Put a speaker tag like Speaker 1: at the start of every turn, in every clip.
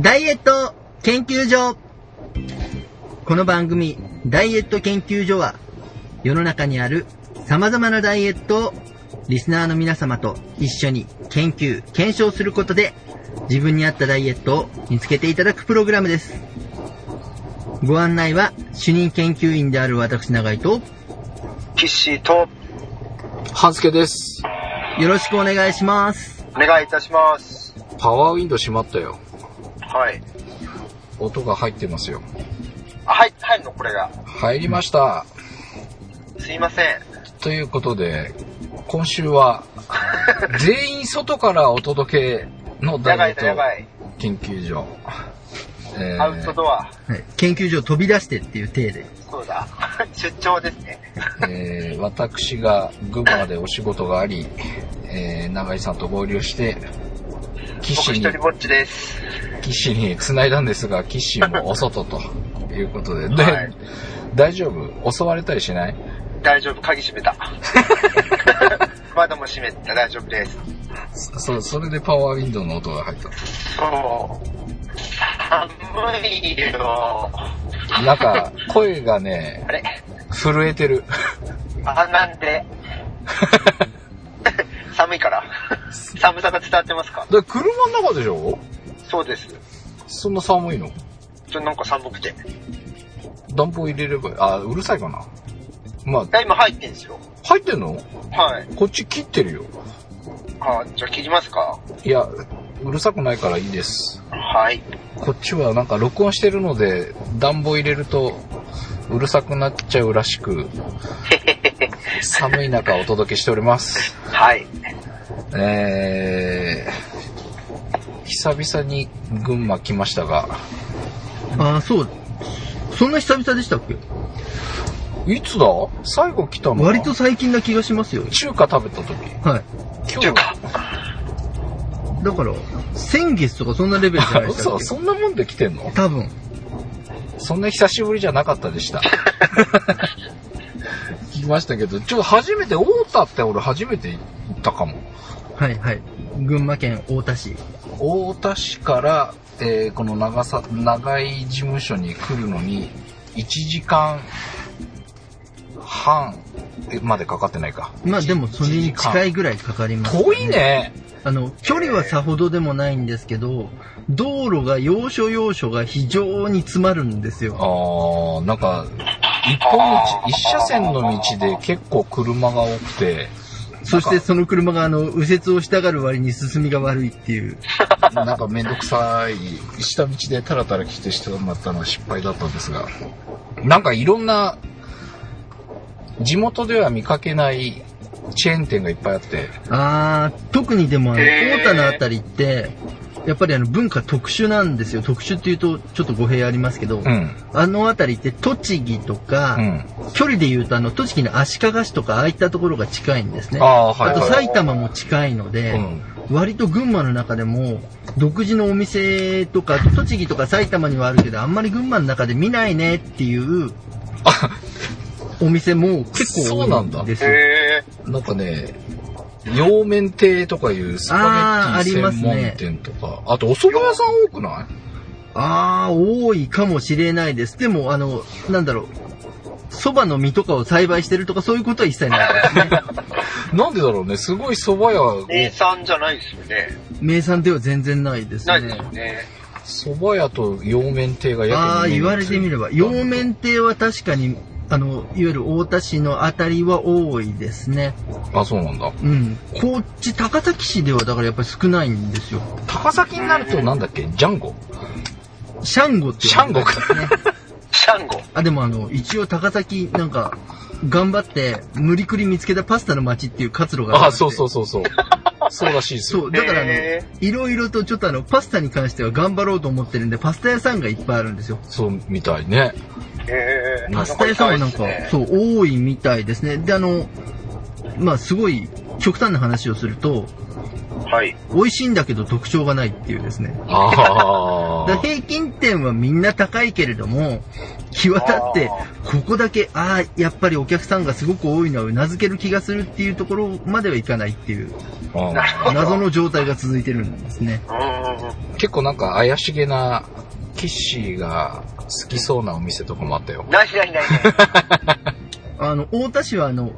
Speaker 1: ダイエット研究所。この番組、ダイエット研究所は、世の中にある様々なダイエットをリスナーの皆様と一緒に研究、検証することで、自分に合ったダイエットを見つけていただくプログラムです。ご案内は、主任研究員である私永井と、
Speaker 2: キッシーと
Speaker 3: 半助です。
Speaker 1: よろしくお願いします。
Speaker 2: お願いいたします。
Speaker 3: パワーウィンドウ閉まったよ。
Speaker 2: はい。
Speaker 3: 音が入ってますよ。
Speaker 2: あ、はい、入るの？これが。
Speaker 3: 入りました。
Speaker 2: すいません。
Speaker 3: ということで、今週は、全員外からお届けのダ
Speaker 2: やばい
Speaker 3: イエット
Speaker 2: やばい。
Speaker 3: 研究所。えー
Speaker 2: アウトドア。
Speaker 1: はい、研究所を飛び出してっていう体で。
Speaker 2: そうだ。出張ですね。
Speaker 3: えー私が群馬でお仕事があり、えー長井さんと合流して、
Speaker 2: 僕
Speaker 3: 岸に
Speaker 2: 一人ぼっちです。
Speaker 3: 岸に繋いだんですが、岸もお外ということで、で、
Speaker 2: はい
Speaker 3: 大丈夫？襲われたりしない？
Speaker 2: 大丈夫、鍵閉めた。窓も閉めた、大丈夫です。
Speaker 3: そ、それでパワーウィンドウの音が入った。
Speaker 2: そう。寒いよ。
Speaker 3: なんか、声がね
Speaker 2: あ、れ？
Speaker 3: 震えてる。
Speaker 2: あ、なんで？寒いから。寒さが伝わってますか？
Speaker 3: で車の中でしょ？
Speaker 2: そうです。
Speaker 3: そんな寒いの？
Speaker 2: ちょ、なんか寒くて。
Speaker 3: 暖房入れれば、あ、うるさいかな。まあ、
Speaker 2: あ今入ってんすよ。
Speaker 3: 入ってんの？
Speaker 2: はい。
Speaker 3: こっち切ってるよ。
Speaker 2: あ、じゃあ切りますか
Speaker 3: いや、うるさくないからいいです。
Speaker 2: はい。
Speaker 3: こっちはなんか録音してるので、暖房入れると、うるさくなっちゃうらしく、寒い中お届けしております。
Speaker 2: はい。
Speaker 3: えー、久々に群馬来ましたが、
Speaker 1: ああ、そう。そんな久々でしたっけ？
Speaker 3: いつだ？最後来たのは
Speaker 1: 割と最近な気がしますよ。
Speaker 3: 中華食べた時。
Speaker 1: はい。
Speaker 3: 今
Speaker 2: 中華？
Speaker 1: だから、先月とかそんなレベルじゃないでした
Speaker 3: 嘘そんなもんで来てんの？
Speaker 1: 多分。
Speaker 3: そんな久しぶりじゃなかったでした。聞きましたけど、ちょっと初めて、大田って俺初めて行ったかも。
Speaker 1: はいはい。群馬県太田市。
Speaker 3: 大田市から、えーこの長さ、長い事務所に来るのに、1時間半えまでかかってないか。
Speaker 1: まあでもそれに近
Speaker 3: い。
Speaker 1: いぐらいかかります、
Speaker 3: 遠い。ね。
Speaker 1: あの、距離はさほどでもないんですけど、道路が要所要所が非常に詰まるんですよ。
Speaker 3: あー、なんか、一本道、一車線の道で結構車が多くて、
Speaker 1: そしてその車があの、右折をしたがる割に進みが悪いっていう。
Speaker 3: なんかめんどくさい、下道でタラタラ来てしてもらったのは失敗だったんですが、なんかいろんな、地元では見かけないチェーン店がいっぱいあって、
Speaker 1: あー、特にでもあの、
Speaker 2: へー
Speaker 1: 太田のあたりって、やっぱりあの文化特殊なんですよ。特殊っていうとちょっと語弊ありますけど、
Speaker 3: うん、
Speaker 1: あのあたりって栃木とか、
Speaker 3: うん。
Speaker 1: 距離で言うとあの栃木の足利市とかああいったところが近いんですね。
Speaker 3: あーはいはい
Speaker 1: あと埼玉も近いので、
Speaker 3: うん
Speaker 1: 割と群馬の中でも独自のお店とか、あと栃木とか埼玉にはあるけど、あんまり群馬の中で見ないねっていう お店も結構
Speaker 3: そうなんだ
Speaker 1: 多いんですよ。
Speaker 2: へ
Speaker 3: なんかね、洋麺亭とかいうスパゲッティ専門店とか、あ,、とお蕎麦屋さん多くない？
Speaker 1: あー、多いかもしれないです。でも、あの、なんだろう、蕎麦の実とかを栽培してるとかそういうことは一切ないですね。
Speaker 3: なんでだろうね、すごい蕎麦屋、
Speaker 2: 名産じゃないですよね。
Speaker 1: 名産では全然ないです
Speaker 2: ないです
Speaker 1: ね。
Speaker 2: よね。
Speaker 3: 蕎麦屋と洋麺亭が約
Speaker 1: ああ、
Speaker 3: 二
Speaker 1: 言われてみれば、洋麺亭は確かに、あの、いわゆる太田市のあたりは多いですね。
Speaker 3: あ、そうなんだ。
Speaker 1: うん。こっち、高崎市ではだからやっぱり少ないんですよ。
Speaker 3: 高崎になるとなんだっけ？ジャンゴ？
Speaker 1: シャンゴって
Speaker 3: シャンゴか。
Speaker 2: シャンゴ。
Speaker 1: あ、でもあの、一応高崎、なんか、頑張って、無理くり見つけたパスタの街っていう活路がある。
Speaker 3: あ、そうそううそうそう。そうらしいですよ。
Speaker 1: そう、だからあの
Speaker 2: へ、
Speaker 1: いろいろとちょっとあの、パスタに関しては頑張ろうと思ってるんで、パスタ屋さんがいっぱいあるんですよ。
Speaker 3: そうみたいね。
Speaker 1: パスタ屋さんはなんか、
Speaker 2: ね
Speaker 1: そう、多いみたいですね。で、あの、まあ、すごい、極端な話をすると、
Speaker 2: はい。
Speaker 1: 美味しいんだけど特徴がないっていうですね。
Speaker 3: あ
Speaker 1: だから
Speaker 3: あ。
Speaker 1: 平均点はみんな高いけれども、際立って、ここだけ、ああ、やっぱりお客さんがすごく多いのは頷ける気がするっていうところまではいかないっていう。謎の状態が続いてるんですね。
Speaker 3: 結構なんか怪しげな、キッシーが好きそうなお店とかもあったよ。
Speaker 2: なしなしなし。
Speaker 1: あの、大田市はあの、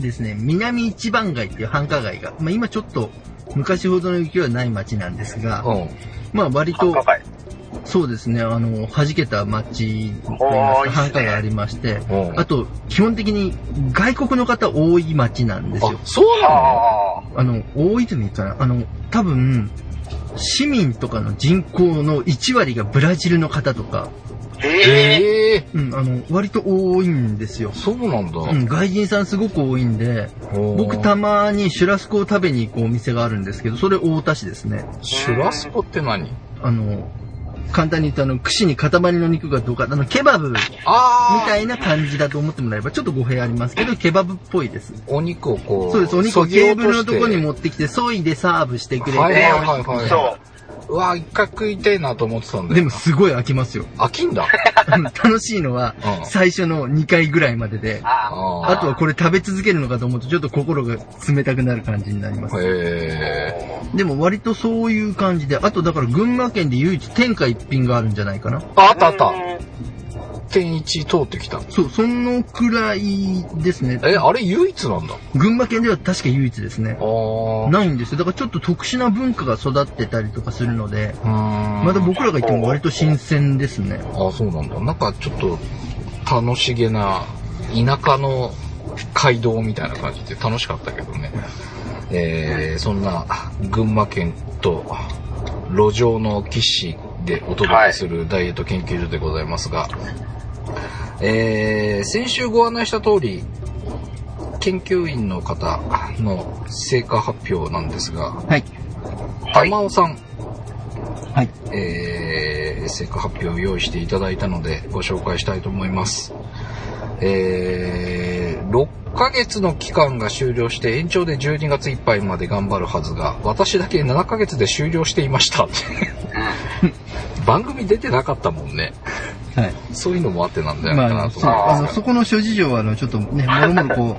Speaker 1: ですね、南一番街っていう繁華街が、まあ今ちょっと昔ほどの雪はない街なんですが、
Speaker 3: うん。
Speaker 1: まあ割と。そうですね、あの、弾けた街といいますか、繁華街ありまして、
Speaker 3: うん
Speaker 1: あと、基本的に外国の方多い街なんですよ
Speaker 3: あ。、そうなの？
Speaker 2: は
Speaker 1: あの、多いというのかな？あの、多分、市民とかの人口の1割がブラジルの方とか、
Speaker 2: え。
Speaker 3: ええ
Speaker 1: うん、あの、割と多いんですよ。
Speaker 3: そうなんだ。
Speaker 1: うん、外人さんすごく多いんで、僕
Speaker 3: 僕
Speaker 1: たまにシュラスコを食べに行くお店があるんですけど、それ大田市ですね。
Speaker 3: シュラスコって何？
Speaker 1: あの、簡単に言うとあの、串に塊の肉がどうか、あの、ケバブみたいな感じだと思ってもらえば、ちょっと語弊ありますけど、ケバブっぽいです。
Speaker 3: お肉をこう。
Speaker 1: そうです、お肉を
Speaker 3: 削ぎ
Speaker 1: テーブルのとこに持ってきて、削いでサーブしてくれて、
Speaker 3: はい
Speaker 2: ね
Speaker 3: はいはいはい
Speaker 2: そう。
Speaker 3: うわ、一回食いたいなと思ってたんだよ。
Speaker 1: でも、すごい飽きますよ。
Speaker 3: 飽きんだ。
Speaker 1: 楽しいのは
Speaker 3: う、ん
Speaker 1: 最初の2回ぐらいまでで、
Speaker 2: あ
Speaker 3: あ
Speaker 1: あとはこれ食べ続けるのかと思うと、ちょっと心が冷たくなる感じになります。
Speaker 3: へえ。
Speaker 1: でも割とそういう感じで、あとだから群馬県で唯一天下一品があるんじゃないかな。
Speaker 3: あ、あったあった。
Speaker 2: うん
Speaker 3: 天一通ってきた。
Speaker 1: そう、そのくらいですね。
Speaker 3: え、あれ唯一なんだ？
Speaker 1: 群馬県では確か唯一ですね。
Speaker 3: ああ。
Speaker 1: ないんですよ。だからちょっと特殊な文化が育ってたりとかするので、
Speaker 3: ま
Speaker 1: まだ僕らが言っても割と新鮮ですね。
Speaker 3: あそうなんだ。なんかちょっと楽しげな田舎の街道みたいな感じで楽しかったけどね。えー、そんな群馬県と路上の騎士でお届けするダイエット研究所でございますが、えー、先週ご案内した通り、研究員の方の成果発表なんですが、
Speaker 1: はい。
Speaker 2: はい
Speaker 3: 玉尾さん、
Speaker 1: はい。
Speaker 3: えー、成果発表を用意していただいたのでご紹介したいと思います。えー、6ヶ月の期間が終了して延長で12月いっぱいまで頑張るはずが、私だけ7ヶ月で終了していました。番組出てなかったもんね。
Speaker 1: はい。
Speaker 3: そういうのもあってなんじゃないかなと思い
Speaker 1: あの、
Speaker 3: ますが。
Speaker 1: そこの諸事情は、あの、ちょっとね、もろもろこ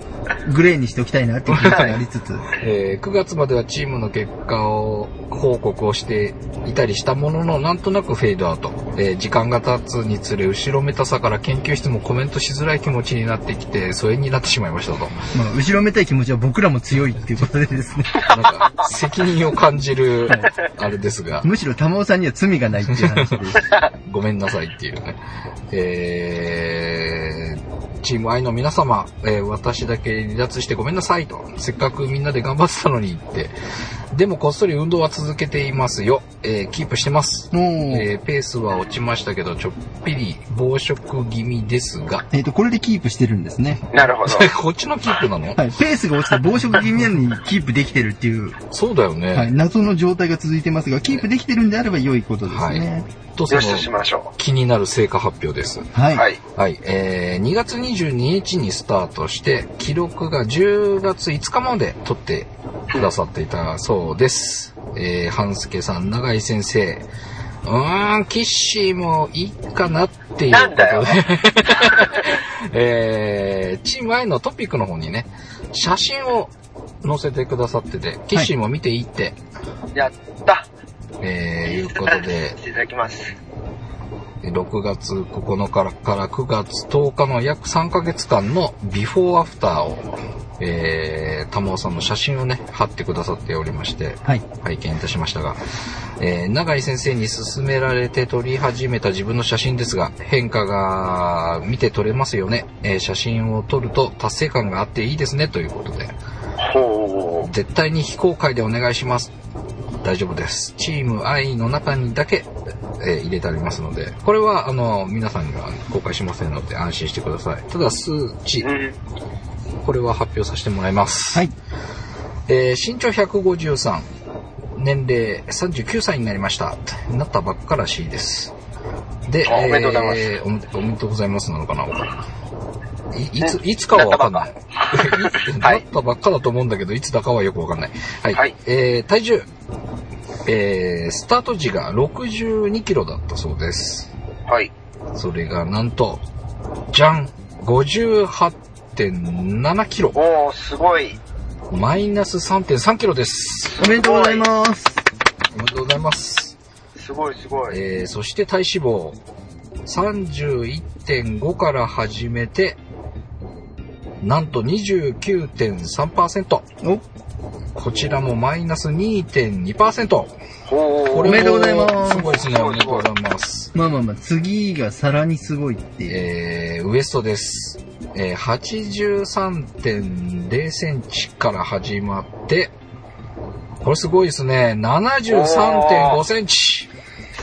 Speaker 1: う、グレーにしておきたいなっていう気持ちがありつつ、
Speaker 3: えー9月まではチームの結果を報告をしていたりしたものの、なんとなくフェードアウト。えー時間が経つにつれ、後ろめたさから研究室もコメントしづらい気持ちになってきて、疎遠になってしまいましたと。
Speaker 1: まあ、後ろめたい気持ちは僕らも強いっていうことでですね、
Speaker 3: なんか、責任を感じる、あれですが、
Speaker 1: むしろ玉尾さんには罪がないっていう話で、
Speaker 3: ごめんなさいっていうね。えー、チーム愛の皆様、えー私だけ離脱してごめんなさいと。せっかくみんなで頑張ってたのにって。でもこっそり運動は続けていますよ。えーキープしてます。
Speaker 1: おー
Speaker 3: えーペースは落ちましたけど、ちょっぴり暴食気味ですが。
Speaker 1: えっと、これでキープしてるんですね。
Speaker 2: なるほど。
Speaker 3: こっちのキープなの？
Speaker 1: はい。ペースが落ちて暴食気味なのにキープできてるっていう、
Speaker 3: そうだよね。
Speaker 1: はい。謎の状態が続いてますが、キープできてるんであれば良いことですね。
Speaker 3: と、その
Speaker 2: よしとしましょ
Speaker 3: 気になる成果発表です。
Speaker 1: はい。
Speaker 2: う。はい。
Speaker 3: はい、えー、2月22日にスタートして、記録が10月5日まで取ってくださっていたそうです。えー、半助さん、永井先生、うーん、キッシーもいいかなっていうこと
Speaker 2: なんだよ
Speaker 3: で、えー、チーム I のトピックの方にね、写真を載せてくださってて、キッシーも見ていいって、
Speaker 2: やった。
Speaker 3: えー、いうことで、
Speaker 2: いただきます。
Speaker 3: 6月9日から9月10日の約3ヶ月間のビフォーアフターを、えー、玉尾さんの写真をね、貼ってくださっておりまして、
Speaker 1: はい。
Speaker 3: 拝見いたしましたが、えー、永井先生に勧められて撮り始めた自分の写真ですが、変化が見て取れますよね。えー写真を撮ると達成感があっていいですね、ということで、
Speaker 2: ほ
Speaker 3: 絶対に非公開でお願いします。大丈夫です。チーム I の中にだけ、えー入れてありますので、これは、あの、皆さんには公開しませんので安心してください。ただ、数値
Speaker 2: う。う、ん。
Speaker 3: これは発表させてもらいます。
Speaker 1: はい。
Speaker 3: えー身長153、年齢39歳になりました。なったばっからしいです。で、
Speaker 2: あおめでとうございます
Speaker 3: えーおめおめでとうございますなのかないいつ、いつかはわかんない。
Speaker 2: は
Speaker 3: ないったばっかだと思うんだけど、いつだかはよくわかんない。はい。
Speaker 2: はい
Speaker 3: えー、体重。えー、スタート時が62キロだったそうです。
Speaker 2: はい。
Speaker 3: それがなんと、じゃん !58.7 キロ。
Speaker 2: おー、すごい。
Speaker 3: マイナス3.3キロです。
Speaker 1: おめでとうございます。
Speaker 3: おめでとうございます。
Speaker 2: すごい、すごい。
Speaker 3: えー、そして体脂肪。31.5から始めて、なんと29.3%。
Speaker 1: お、
Speaker 3: こちらもマイナス2.2%。
Speaker 2: ほー。
Speaker 3: これ
Speaker 1: おめでとうございます
Speaker 3: すごいですね。おめでとうございます。
Speaker 1: まあまあまあ、次がさらにすごいっていう。
Speaker 3: えー、ウエストです。えー、83.0センチから始まって、これすごいですね。73.5センチ。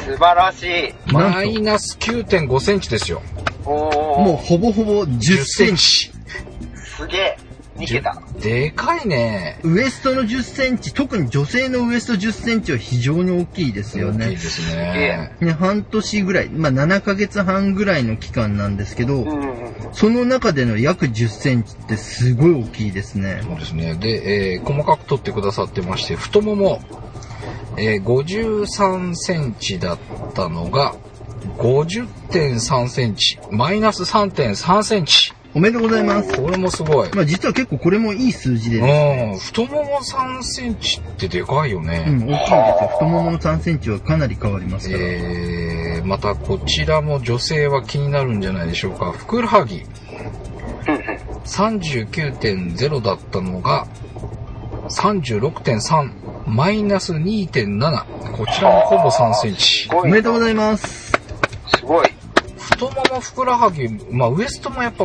Speaker 2: 素晴らしい。
Speaker 3: マイナス9.5センチですよ。
Speaker 1: もうほぼほぼ10センチ。
Speaker 3: チ。
Speaker 2: すげえ。2桁。
Speaker 3: でかいね。
Speaker 1: ウエストの10センチ、特に女性のウエスト10センチは非常に大きいですよね。
Speaker 3: 大きいですね。
Speaker 1: ね、半年ぐらい、まあ7ヶ月半ぐらいの期間なんですけど、
Speaker 2: うんうん。
Speaker 1: その中での約10センチってすごい大きいですね。
Speaker 3: そうですね。で、えー細かく取ってくださってまして、太もも、えー53センチだったのが、50.3センチ、マイナス3.3センチ。
Speaker 1: おめでとうございます。
Speaker 3: これもすごい。
Speaker 1: まあ実は結構これもいい数字で
Speaker 3: う
Speaker 1: ね。
Speaker 3: ん、太もも3センチってでかいよ
Speaker 1: うん、
Speaker 3: ね。
Speaker 1: 大きいんですよ。太ももの3センチはかなり変わりますから。
Speaker 3: えー、またこちらも女性は気になるんじゃないでしょうか。ふくらはぎ、
Speaker 2: うんうん。
Speaker 3: 39.0だったのが、36.3、マイナス2.7。こちらもほぼ3センチ
Speaker 2: す。ごい。
Speaker 1: おめでとうございます。
Speaker 2: すごい。
Speaker 3: 太もも、ふくらはぎ、まあウエストもやっぱ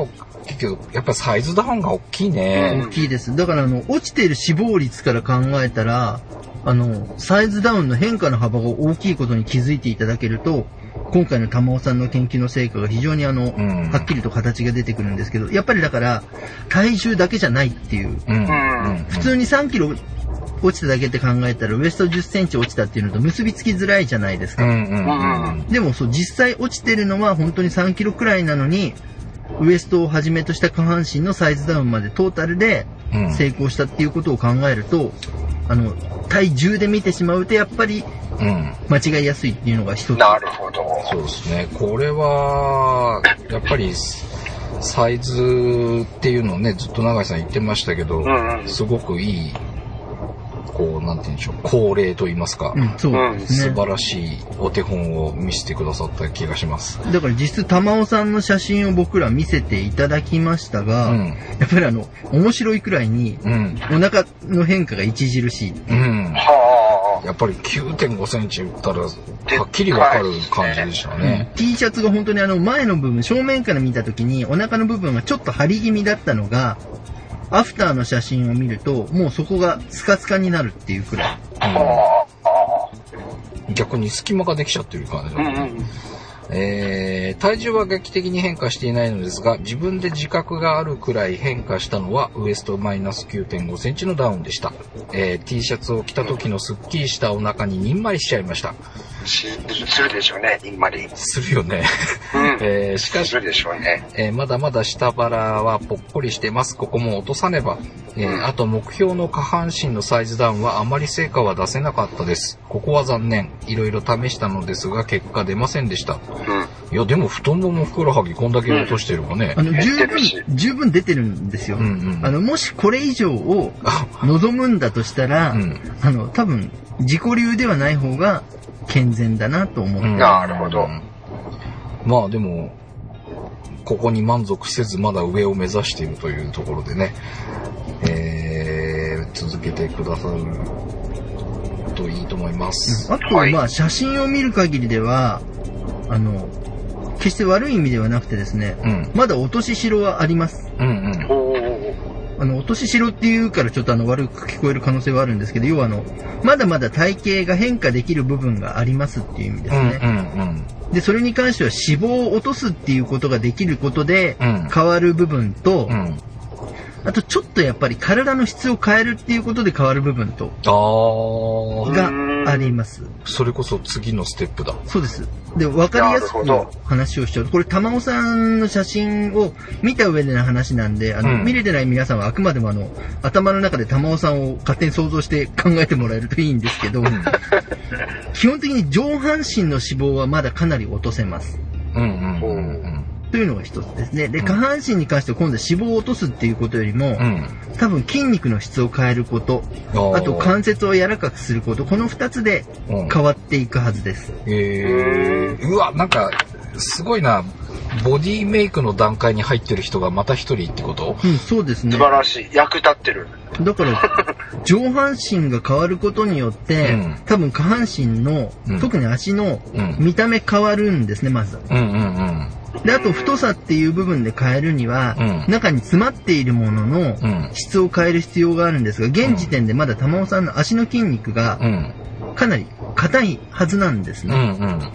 Speaker 3: けど、やっぱサイズダウンが大きいね。
Speaker 1: 大きいです。だからあの、落ちている脂肪率から考えたら、あの、サイズダウンの変化の幅が大きいことに気づいていただけると、今回の玉尾さんの研究の成果が非常にあの、
Speaker 3: うん
Speaker 1: はっきりと形が出てくるんですけど、やっぱりだから、体重だけじゃないっていう。
Speaker 3: うん。
Speaker 2: うん
Speaker 1: 普通に3キロ落ちただけって考えたら、ウエスト10センチ落ちたっていうのと結びつきづらいじゃないですか。でもそう、実際落ちてるのは本当に3キロくらいなのに、ウエストをはじめとした下半身のサイズダウンまでトータルで
Speaker 3: うん。
Speaker 1: 成功したっていうことを考えると、あの、体重で見てしまうとやっぱり
Speaker 3: うん。
Speaker 1: 間違いやすいっていうのが一つ。
Speaker 2: なるほど。
Speaker 3: そうですね。これは、やっぱり、サイズっていうのをね、ずっと永井さん言ってましたけど、
Speaker 2: うんうん
Speaker 3: すごくいい、こう、なんて言うんでしょう、恒例と言いますか、
Speaker 1: うん、そうですね。
Speaker 3: 素晴らしいお手本を見せてくださった気がします。
Speaker 1: だから実質玉尾さんの写真を僕ら見せていただきましたが、
Speaker 3: うん。
Speaker 1: やっぱりあの、面白いくらいに
Speaker 3: うん。
Speaker 1: お腹の変化が著しい。
Speaker 3: うん。
Speaker 2: は
Speaker 3: やっぱり9.5センチ打ったら、はっきりわかる感じでしたね。
Speaker 1: T シャツが本当にあの前の部分、正面から見た時にお腹の部分がちょっと張り気味だったのが、アフターの写真を見ると、もうそこがスカスカになるっていうくらい。
Speaker 3: うん逆に隙間ができちゃってる感じ
Speaker 2: あ。う
Speaker 3: だね。
Speaker 2: んうん。
Speaker 3: えー、体重は劇的に変化していないのですが、自分で自覚があるくらい変化したのは、ウエストマイナス9.5センチのダウンでした。えー、T シャツを着た時のスッキリしたお腹ににんまりしちゃいました。
Speaker 2: しするでしょうね、にんまり。
Speaker 3: するよね。
Speaker 2: うん。
Speaker 3: えー、しかし
Speaker 2: す、るでしょうね。
Speaker 3: えーまだまだ下腹はぽっこりしてます。ここも落とさねば。えーあと目標の下半身のサイズダウンはあまり成果は出せなかったです。ここは残念。いろいろ試したのですが結果出ませんでした。
Speaker 2: うん。
Speaker 3: いや、でも太ももふくらはぎこんだけ落としてるわね
Speaker 1: あ。の、十分十分出てるんですよ。
Speaker 3: うんうん
Speaker 1: あの、もしこれ以上を
Speaker 3: あ
Speaker 1: 望むんだとしたら、
Speaker 3: うん
Speaker 1: あの、多分、自己流ではない方が健全だなと思う。
Speaker 3: うん
Speaker 2: なるほど
Speaker 3: まあでも、ここに満足せずまだ上を目指しているというところでね、えー、続けてくださるといいと思います。
Speaker 1: あと、
Speaker 2: はい
Speaker 1: まあ、写真を見る限りでは、あの、決して悪い意味ではなくてですね、
Speaker 3: うん。
Speaker 1: まだ落とし代はあります。
Speaker 3: うんうん。
Speaker 1: あの、落とし代っていうからちょっとあの、悪く聞こえる可能性はあるんですけど、要はあの、まだまだ体型が変化できる部分がありますっていう意味です
Speaker 3: うんうん
Speaker 1: ね。で、それに関しては脂肪を落とすっていうことができることで
Speaker 3: うん
Speaker 1: 変わる部分と、
Speaker 3: うん。うん。
Speaker 1: あとちょっとやっぱり体の質を変えるっていうことで変わる部分と。があります。
Speaker 3: それこそ次のステップだ。
Speaker 1: そうです。で、わかりやすく話をしちゃうと、これ、玉尾さんの写真を見た上での話なんで、あの、
Speaker 3: うん
Speaker 1: 見れてない皆さんはあくまでもあの、頭の中で玉尾さんを勝手に想像して考えてもらえるといいんですけど、基本的に上半身の脂肪はまだかなり落とせます。
Speaker 3: うんうんうんうん。
Speaker 1: というのが一つですね。で、
Speaker 3: うん
Speaker 1: 下半身に関しては今度は脂肪を落とすっていうことよりも、
Speaker 3: うん。
Speaker 1: 多分筋肉の質を変えること、あと関節を柔らかくすること、この二つで
Speaker 3: うん
Speaker 1: 変わっていくはずです。
Speaker 3: えー、うわ、なんか、すごいな。ボディメイクの段階に入ってる人がまた一人ってこと？
Speaker 1: うん、そうですね
Speaker 2: 素。晴らしい。役立ってる。
Speaker 1: だから、上半身が変わることによって、
Speaker 3: うん
Speaker 1: 多分下半身の、
Speaker 3: うん
Speaker 1: 特に足の
Speaker 3: うん。
Speaker 1: 見た目変わるんですね、まず。
Speaker 3: うんうんうん。
Speaker 1: で、あと太さっていう部分で変えるには、
Speaker 3: うん
Speaker 1: 中に詰まっているものの
Speaker 3: うん。
Speaker 1: 質を変える必要があるんですが、現時点でまだ玉尾さんの足の筋肉が
Speaker 3: うん。
Speaker 1: かなり硬いはずなんです
Speaker 3: うんう
Speaker 1: ね。
Speaker 3: ん。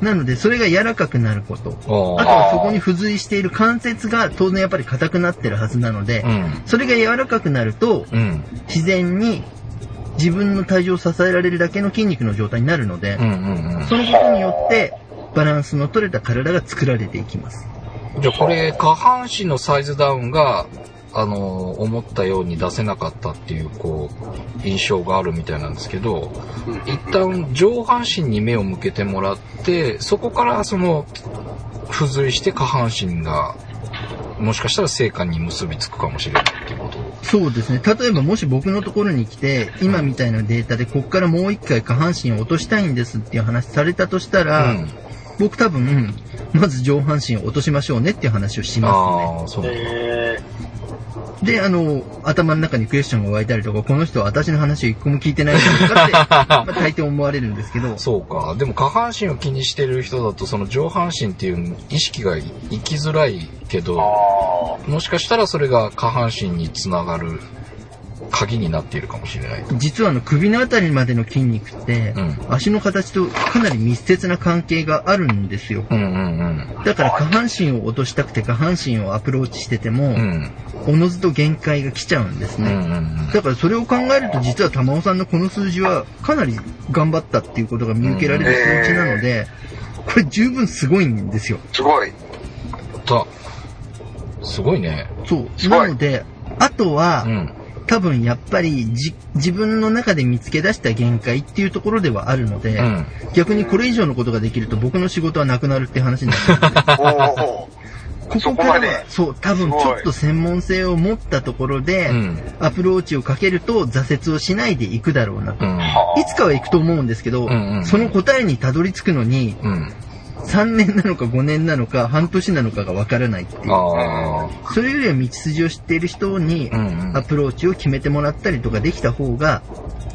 Speaker 1: なので、それが柔らかくなること。あとはそこに付随している関節が当然やっぱり硬くなってるはずなので、
Speaker 3: うん。
Speaker 1: それが柔らかくなると、
Speaker 3: うん。
Speaker 1: 自然に自分の体重を支えられるだけの筋肉の状態になるので
Speaker 3: うんう、んうん。
Speaker 1: そのことによってバランスの取れた体が作られていきます。
Speaker 3: じゃあこれ、下半身のサイズダウンが、あの、思ったように出せなかったっていう、こう、印象があるみたいなんですけど、一旦上半身に目を向けてもらって、そこからその、付随して下半身が、もしかしたら成果に結びつくかもしれないっていうこと。
Speaker 1: そうですね。例えばもし僕のところに来て、今みたいなデータでこっからもう一回下半身を落としたいんですっていう話されたとしたら、
Speaker 3: うん。
Speaker 1: 僕多分、まず上半身を落としましょうねっていう話をします
Speaker 3: ああ、そうなんだ。
Speaker 2: え
Speaker 1: ね。で、あの、頭の中にクエスチョンが湧いたりとか、この人は私の話を一個も聞いてないんじゃないかって、まあ、大抵思われるんですけど、
Speaker 3: そうか。でも下半身を気にしてる人だと、その上半身っていう意識がいきづらいけ
Speaker 2: ー、
Speaker 3: ど、
Speaker 2: あ
Speaker 3: もしかしたらそれが下半身につながる鍵になっているかもしれない。
Speaker 1: 実はあの首のあたりまでの筋肉って、
Speaker 3: うん
Speaker 1: 足の形とかなり密接な関係があるんですよ。
Speaker 3: うんうん
Speaker 1: だから下半身を落としたくて下半身をアプローチしてても、
Speaker 3: うん。うん。
Speaker 1: おのずと限界が来ちゃうんです
Speaker 3: うんう
Speaker 1: ね。
Speaker 3: ん
Speaker 1: だからそれを考えると実は玉尾さんのこの数字はかなり頑張ったっていうことが見受けられる数値なので、これ十分すごいんですよ。
Speaker 2: ーすごい。
Speaker 3: だ。すごいね。
Speaker 1: そう。
Speaker 2: すごい
Speaker 1: なので、あとは、
Speaker 3: うん。
Speaker 1: 多分やっぱりじ自分の中で見つけ出した限界っていうところではあるので、
Speaker 3: うん。
Speaker 1: 逆にこれ以上のことができると僕の仕事はなくなるって話になるんでこ
Speaker 2: そ
Speaker 1: こからはそう、多分ちょっと専門性を持ったところで、
Speaker 3: うん。
Speaker 1: アプローチをかけると挫折をしないでいくだろうなと。
Speaker 3: うん。
Speaker 1: いつかは行くと思うんですけど、
Speaker 3: うんうん
Speaker 1: その答えにたどり着くのに、
Speaker 3: うん。
Speaker 1: 3年なのか5年なのか半年なのかがわからないっていう。
Speaker 3: ああ。
Speaker 1: それよりは道筋を知っている人に。アプローチを決めてもらったりとかできた方が、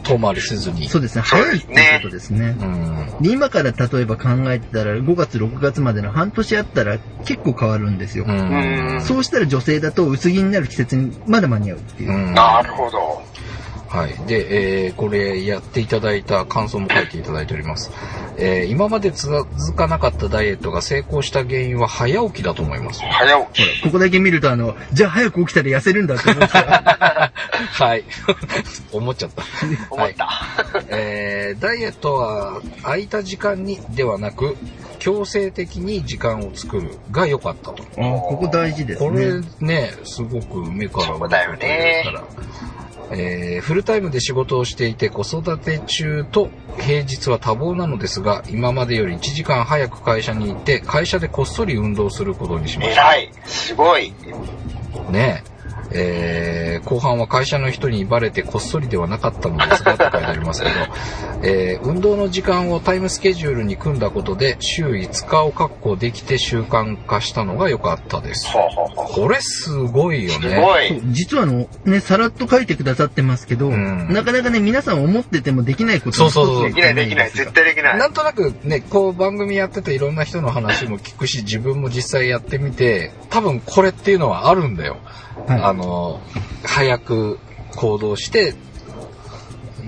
Speaker 3: 遠回りせずに。
Speaker 1: そうですね、早いっていうことですね。
Speaker 3: うん。
Speaker 1: で今から例えば考えてたら5月6月までの半年あったら結構変わるんですよ。
Speaker 3: うん。
Speaker 1: そうしたら女性だと薄着になる季節にまだ間に合うっていう。
Speaker 3: うん
Speaker 2: なるほど。
Speaker 3: はい。で、えーこれやっていただいた感想も書いていただいております。えー今まで続かなかったダイエットが成功した原因は早起きだと思います。
Speaker 2: 早起き。
Speaker 1: ここだけ見るとあの、じゃあ早く起きたら痩せるんだって思ったら、
Speaker 3: はい。思っちゃった。
Speaker 2: 思った。
Speaker 3: えーダイエットは空いた時間にではなく、強制的に時間を作るが良かったと。
Speaker 1: あここ大事です
Speaker 3: これ
Speaker 1: ね。
Speaker 3: ね、すごく目から
Speaker 2: そうだよね
Speaker 3: えーフルタイムで仕事をしていて子育て中と平日は多忙なのですが、今までより1時間早く会社に行って、会社でこっそり運動することにしました。
Speaker 2: 偉い。すごい。
Speaker 3: ねえー後半は会社の人にバレてこっそりではなかったのですが、と書いてありますけど、えー運動の時間をタイムスケジュールに組んだことで、週5日を確保できて習慣化したのが良かったです。これすごいよ
Speaker 2: す
Speaker 3: ね。
Speaker 1: 実はあの、ね、さらっと書いてくださってますけど、
Speaker 3: ん
Speaker 1: なかなかね、皆さん思っててもできないこと
Speaker 3: そうそうそう
Speaker 2: できないできない。絶対できない。
Speaker 3: なんとなくね、こう番組やってていろんな人の話も聞くし、自分も実際やってみて、多分これっていうのはあるんだよ。
Speaker 1: はい
Speaker 3: あの、早く行動して、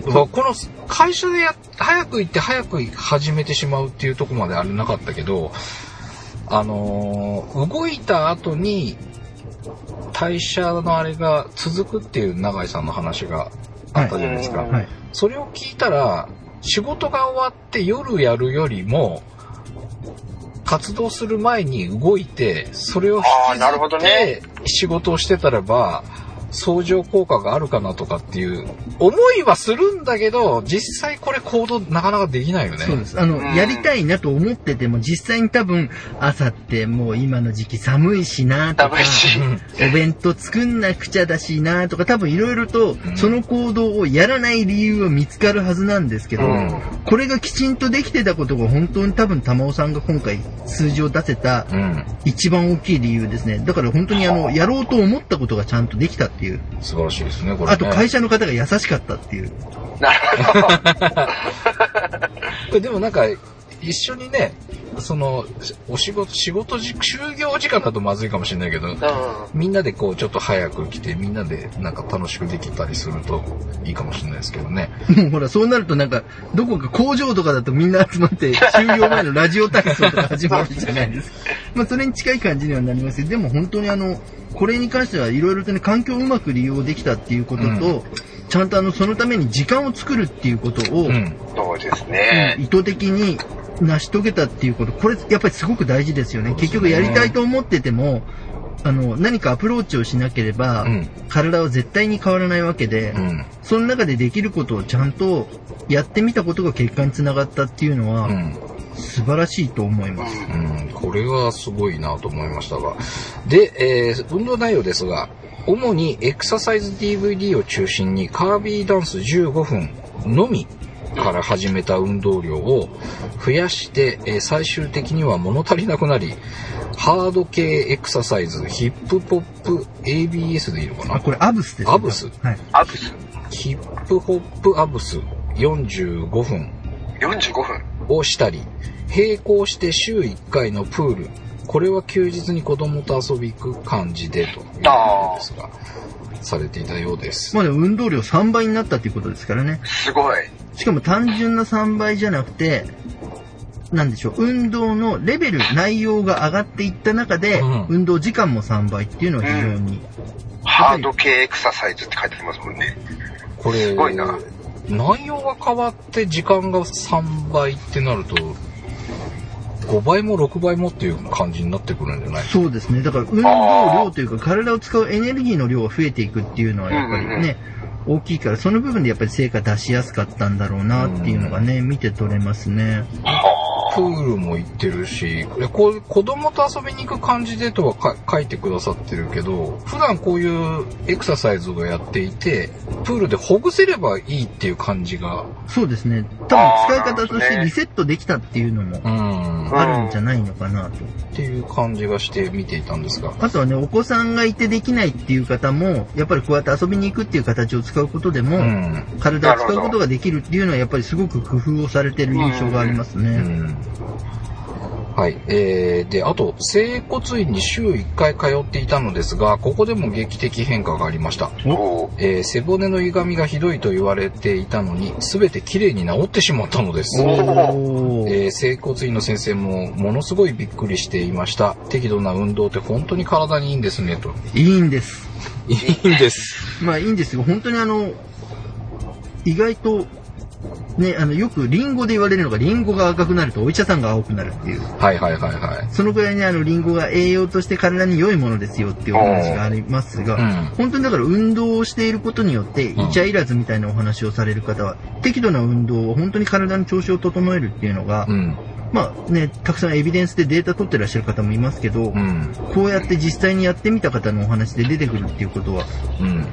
Speaker 3: まあこの会社でや、早く行って早く始めてしまうっていうところまであれなかったけど、あのー動いた後に代謝のあれが続くっていう永井さんの話があったじゃないですか。
Speaker 2: うん
Speaker 1: はい。
Speaker 3: それを聞いたら、仕事が終わって夜やるよりも、活動する前に動いて、それを引き
Speaker 2: なるほど
Speaker 3: ずって
Speaker 2: ね。
Speaker 3: 仕事をしてたらば、相乗効果があるかなとかっていう思いはするんだけど、実際これ行動なかなかできないよね。
Speaker 1: そうです。あの、
Speaker 2: うん
Speaker 1: やりたいなと思ってても、実際に多分、朝ってもう今の時期寒いしなとか、お弁当作んなくちゃだしなとか、多分いろいろと
Speaker 3: ん
Speaker 1: その行動をやらない理由は見つかるはずなんですけど、
Speaker 3: うん
Speaker 1: これがきちんとできてたことが本当に多分玉尾さんが今回数字を出せた
Speaker 3: うん。
Speaker 1: 一番大きい理由ですね。だから本当にあの、やろうと思ったことがちゃんとできたっていう。
Speaker 3: 素晴らしいですね、これ、ね。
Speaker 1: あと会社の方が優しかったっていう。
Speaker 2: なるほど。
Speaker 3: これでもなんか、一緒にね、その、お仕事、仕事じ、就業時間だとまずいかもしれないけど、
Speaker 2: うん。
Speaker 3: みんなでこう、ちょっと早く来て、みんなでなんか楽しくできたりするといいかもしれないですけどね。
Speaker 1: も うほら、そうなるとなんか、どこか工場とかだとみんな集まって、終業前のラジオ体操とか始まるじゃないですか。まあ、それに近い感じにはなりますけど、でも本当にあの、これに関してはいろいろとね、環境をうまく利用できたっていうことと、
Speaker 3: うん
Speaker 1: ちゃんとあの、そのために時間を作るっていうことを、
Speaker 3: うん。
Speaker 2: そうですね。
Speaker 1: 意図的に成し遂げたっていうこと、これやっぱりすごく大事ですよね。
Speaker 3: ね
Speaker 1: 結局やりたいと思ってても、あの、何かアプローチをしなければ、
Speaker 3: うん
Speaker 1: 体は絶対に変わらないわけで、
Speaker 3: うん。
Speaker 1: その中でできることをちゃんとやってみたことが結果につながったっていうのは、
Speaker 3: うん。
Speaker 1: 素晴らしいと思います。
Speaker 3: うん、これはすごいなと思いましたが。で、えー運動内容ですが、主にエクササイズ DVD を中心にカービーダンス15分のみから始めた運動量を増やして、えー最終的には物足りなくなり、ハード系エクササイズ、ヒップポップ ABS でいいのか
Speaker 1: あ、
Speaker 3: な
Speaker 1: これアブスです、ね。
Speaker 3: アブス？
Speaker 1: はい。
Speaker 2: アブス。
Speaker 3: ヒップホップアブス45分
Speaker 2: 45分。
Speaker 3: をしたり、並行して週1回のプール、これは休日に子供と遊び行く感じでということですが、されていたようです。
Speaker 1: まあでも運動量3倍になったっていうことですからね。
Speaker 2: すごい。
Speaker 1: しかも単純な3倍じゃなくて、なんでしょう、運動のレベル、内容が上がっていった中で、
Speaker 3: うん
Speaker 1: 運動時間も3倍っていうのは非常に、
Speaker 2: ハード系エクササイズって書いてありますもんね。
Speaker 3: これ、
Speaker 2: すごいな
Speaker 3: 内容が変わって時間が3倍ってなると、5倍も6倍もっていう感じになってくるんじゃない？
Speaker 1: そうですね。だから運動量というか体を使うエネルギーの量が増えていくっていうのはやっぱりね、大きいから、その部分でやっぱり成果出しやすかったんだろうなっていうのがね、見て取れますね。
Speaker 3: プールも行ってるし、でこう子供と遊びに行く感じでとはか書いてくださってるけど、普段こういうエクササイズをやっていて、プールでほぐせればいいっていう感じが、
Speaker 1: そうですね。多分使い方としてリセットできたっていうのも
Speaker 3: うん、
Speaker 1: あるんじゃないのかなと。
Speaker 3: っていう感じがして見ていたんですが。
Speaker 1: あとはね、お子さんがいてできないっていう方も、やっぱりこうやって遊びに行くっていう形を使うことでも、
Speaker 3: うん。
Speaker 1: 体を使うことができるっていうのはやっぱりすごく工夫をされてる印象がありますね。
Speaker 3: うんはい。えー、で、あと、整骨院に週1回通っていたのですが、ここでも劇的変化がありました。
Speaker 2: お
Speaker 3: えー背骨の歪みがひどいと言われていたのに、すべて綺麗に治ってしまったのです。えー整骨院の先生もものすごいびっくりしていました。適度な運動って本当に体にいいんですね、と。
Speaker 1: いいんです。
Speaker 3: いいんです。
Speaker 1: まあいいんですよ。本当にあの、意外と、ね、あの、よくリンゴで言われるのが、リンゴが赤くなるとお医者さんが青くなるっていう。
Speaker 3: はいはいはいはい。
Speaker 1: そのくらいにあの、リンゴが栄養として体に良いものですよっていうお話がありますが、
Speaker 3: うん
Speaker 1: 本当にだから運動をしていることによって、
Speaker 3: ん
Speaker 1: イチャいらずみたいなお話をされる方は、適度な運動を本当に体の調子を整えるっていうのが、
Speaker 3: うん。
Speaker 1: まあね、たくさんエビデンスでデータ取ってらっしゃる方もいますけど、
Speaker 3: うん。
Speaker 1: こうやって実際にやってみた方のお話で出てくるっていうことは、
Speaker 3: うん。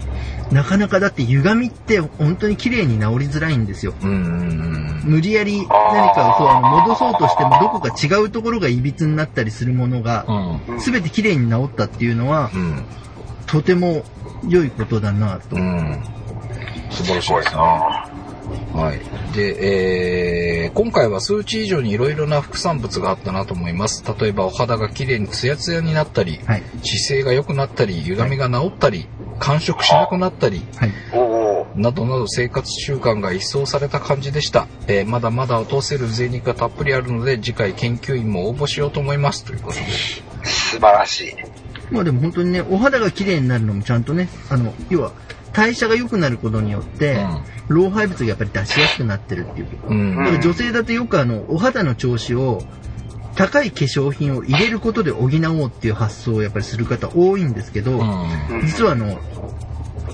Speaker 1: なかなかだって歪みって本当に綺麗に治りづらいんですよ。
Speaker 3: うん。うん。
Speaker 1: 無理やり何かをそうあの戻そうとしてもどこか違うところが歪になったりするものが
Speaker 3: うん。
Speaker 1: 全て綺麗に治ったっていうのは
Speaker 3: うん。
Speaker 1: とても良いことだなと
Speaker 3: う。ん。素晴らし
Speaker 2: すごい
Speaker 3: いですね。
Speaker 2: な
Speaker 3: はい。で、えー、今回は数値以上にいろいろな副産物があったなと思います。例えばお肌が綺麗にツヤツヤになったり、
Speaker 1: はい。
Speaker 3: 姿勢が良くなったり、歪みが治ったり、感触しなくなったり、
Speaker 1: はい。
Speaker 2: おお
Speaker 3: などなど生活習慣が一掃された感じでした。えーまだまだ落とせる贅肉がたっぷりあるので、次回研究員も応募しようと思います。ということで。
Speaker 2: 素晴らしい。
Speaker 1: まあでも本当にね、お肌が綺麗になるのもちゃんとね、あの、要は、代謝が良くなることによって、老廃物がやっぱり出しやすくなってるっていう。
Speaker 3: うん。
Speaker 1: だから女性だとよくあの、お肌の調子を、高い化粧品を入れることで補おうっていう発想をやっぱりする方多いんですけど、
Speaker 3: うん。
Speaker 1: 実はあの、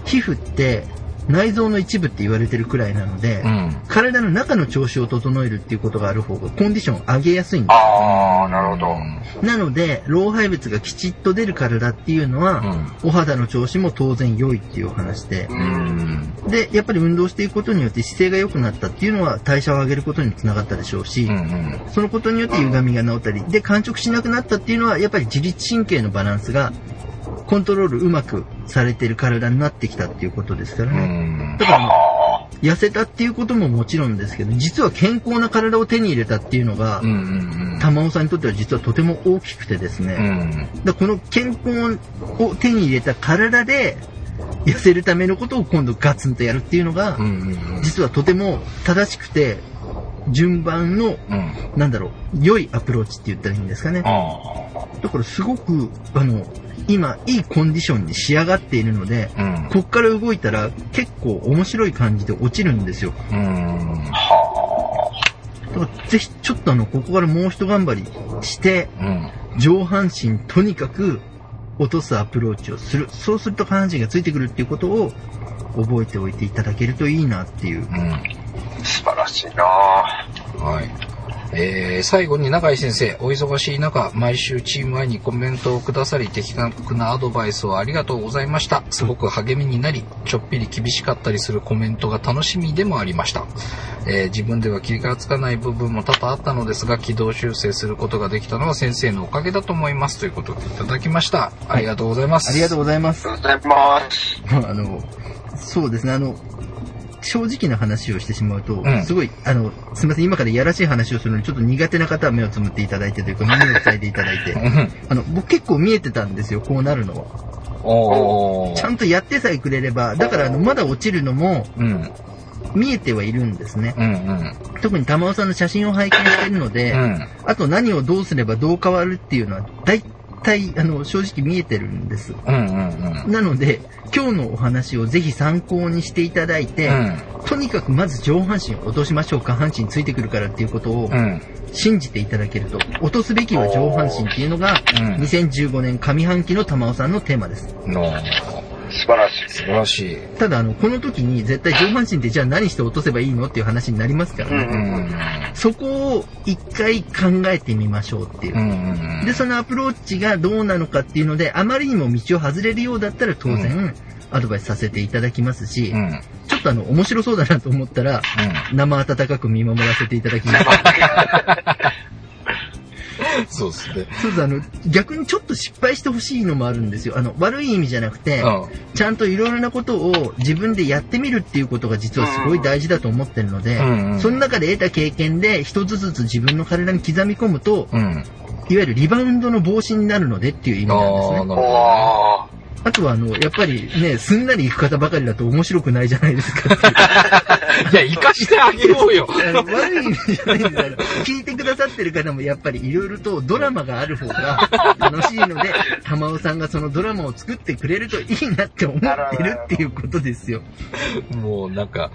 Speaker 1: 皮膚って内臓の一部って言われてるくらいなので、
Speaker 3: うん。
Speaker 1: 体の中の調子を整えるっていうことがある方がコンディションを上げやすいんで
Speaker 2: ああ、なるほど。
Speaker 1: す。なので、老廃物がきちっと出る体っていうのは、お肌の調子も当然良いっていうお話で
Speaker 2: う、。
Speaker 3: うんん。
Speaker 1: で、やっぱり運動していくことによって姿勢が良くなったっていうのは代謝を上げることにつながったでしょうし、
Speaker 3: うん。
Speaker 1: そのことによって歪みが治ったり、で、感触しなくなったっていうのは、やっぱり自律神経のバランスが、コントロールうまくされてる体になってきたっていうことですから
Speaker 3: う
Speaker 1: ね。
Speaker 3: ん。
Speaker 1: だからあの、痩せたっていうことももちろんですけど、実は健康な体を手に入れたっていうのが
Speaker 3: うん。う、ん。
Speaker 1: 玉尾さんにとっては実はとても大きくてですね、
Speaker 3: うん。
Speaker 1: だこの健康を手に入れた体で、痩せるためのことを今度ガツンとやるっていうのが
Speaker 3: う、ん。
Speaker 1: 実はとても正しくて、順番の
Speaker 3: うん。
Speaker 1: なんだろう、良いアプローチって言ったらいいんですかね。
Speaker 3: あ
Speaker 1: だからすごく、あの、今、いいコンディションに仕上がっているので、
Speaker 3: あ。うん。
Speaker 1: こっから動いたら結構面白い感じで落ちるんですよ。
Speaker 3: うん。
Speaker 1: だからぜひちょっとあの、ここからもう一頑張りして、
Speaker 3: うん。
Speaker 1: 上半身とにかく落とすアプローチをする。そうすると下半身がついてくるっていうことを覚えておいていただけるといいなっていう。
Speaker 3: うん。
Speaker 2: 素晴らしいな
Speaker 3: はい。えー、最後に永井先生、お忙しい中、毎週チーム愛にコメントをくださり、的確なアドバイスをありがとうございました。すごく励みになり、ちょっぴり厳しかったりするコメントが楽しみでもありました。えー自分では気がつかない部分も多々あったのですが、軌道修正することができたのは先生のおかげだと思います。ということでいただきました。ありがとうございます。
Speaker 1: ありがとうございます。
Speaker 2: ありがとうございます。
Speaker 1: あの、そうですね、あの、正直な話をしてしまうと、
Speaker 3: ん
Speaker 1: すごい、あの、すみません、今からいやらしい話をするのに、ちょっと苦手な方は目をつむっていただいてというか、耳を塞いでいただいて、
Speaker 3: うん。
Speaker 1: あの、僕結構見えてたんですよ、こうなるのは。ちゃんとやってさえくれれば、だから、あの、まだ落ちるのも
Speaker 3: うん。
Speaker 1: 見えてはいるんですね。
Speaker 3: うんうん。
Speaker 1: 特に玉尾さんの写真を拝見しているので、
Speaker 3: うん。
Speaker 1: あと何をどうすればどう変わるっていうのは、大体、あの、正直見えてるんです。
Speaker 3: うんうんうん。
Speaker 1: なので、今日のお話をぜひ参考にしていただいて、
Speaker 3: うん。
Speaker 1: とにかくまず上半身を落としましょう。下半身ついてくるからっていうことを
Speaker 3: うん。
Speaker 1: 信じていただけると、落とすべきは上半身っていうのが、
Speaker 3: うん
Speaker 1: 2015年上半期の玉尾さんのテーマです。
Speaker 3: の、
Speaker 2: 素晴らしい。
Speaker 3: 素晴らしい。
Speaker 1: ただ、あの、この時に絶対上半身ってじゃあ何して落とせばいいのっていう話になりますからね。
Speaker 3: うん。
Speaker 1: そこを一回考えてみましょうっていう
Speaker 3: う。ん。
Speaker 1: で、そのアプローチがどうなのかっていうので、あまりにも道を外れるようだったら当然、アドバイスさせていただきますし、
Speaker 3: うん。うん。
Speaker 1: ちょっとあの、面白そうだなと思ったら、生温かく見守らせていただきます。
Speaker 3: そうですね。
Speaker 1: そうです、あの、逆にちょっと失敗してほしいのもあるんですよ。あの、悪い意味じゃなくて、ちゃんといろいろなことを自分でやってみるっていうことが実はすごい大事だと思ってるので、
Speaker 3: うんうん
Speaker 1: その中で得た経験で一つずつ自分の体に刻み込むと、
Speaker 3: うん。うん。
Speaker 1: いわゆるリバウンドの防止になるのでっていう意味なんですね。
Speaker 3: あ
Speaker 1: とは、あの、やっぱりね、すんなり行く方ばかりだと面白くないじゃないですか い
Speaker 3: や、生かしてあげようよ。
Speaker 1: 悪い意味じゃないんですあの聞いてくださってる方もやっぱりいろいろとドラマがある方が楽しいので、玉尾さんがそのドラマを作ってくれるといいなって思ってるっていうことですよ。
Speaker 3: もうなんか、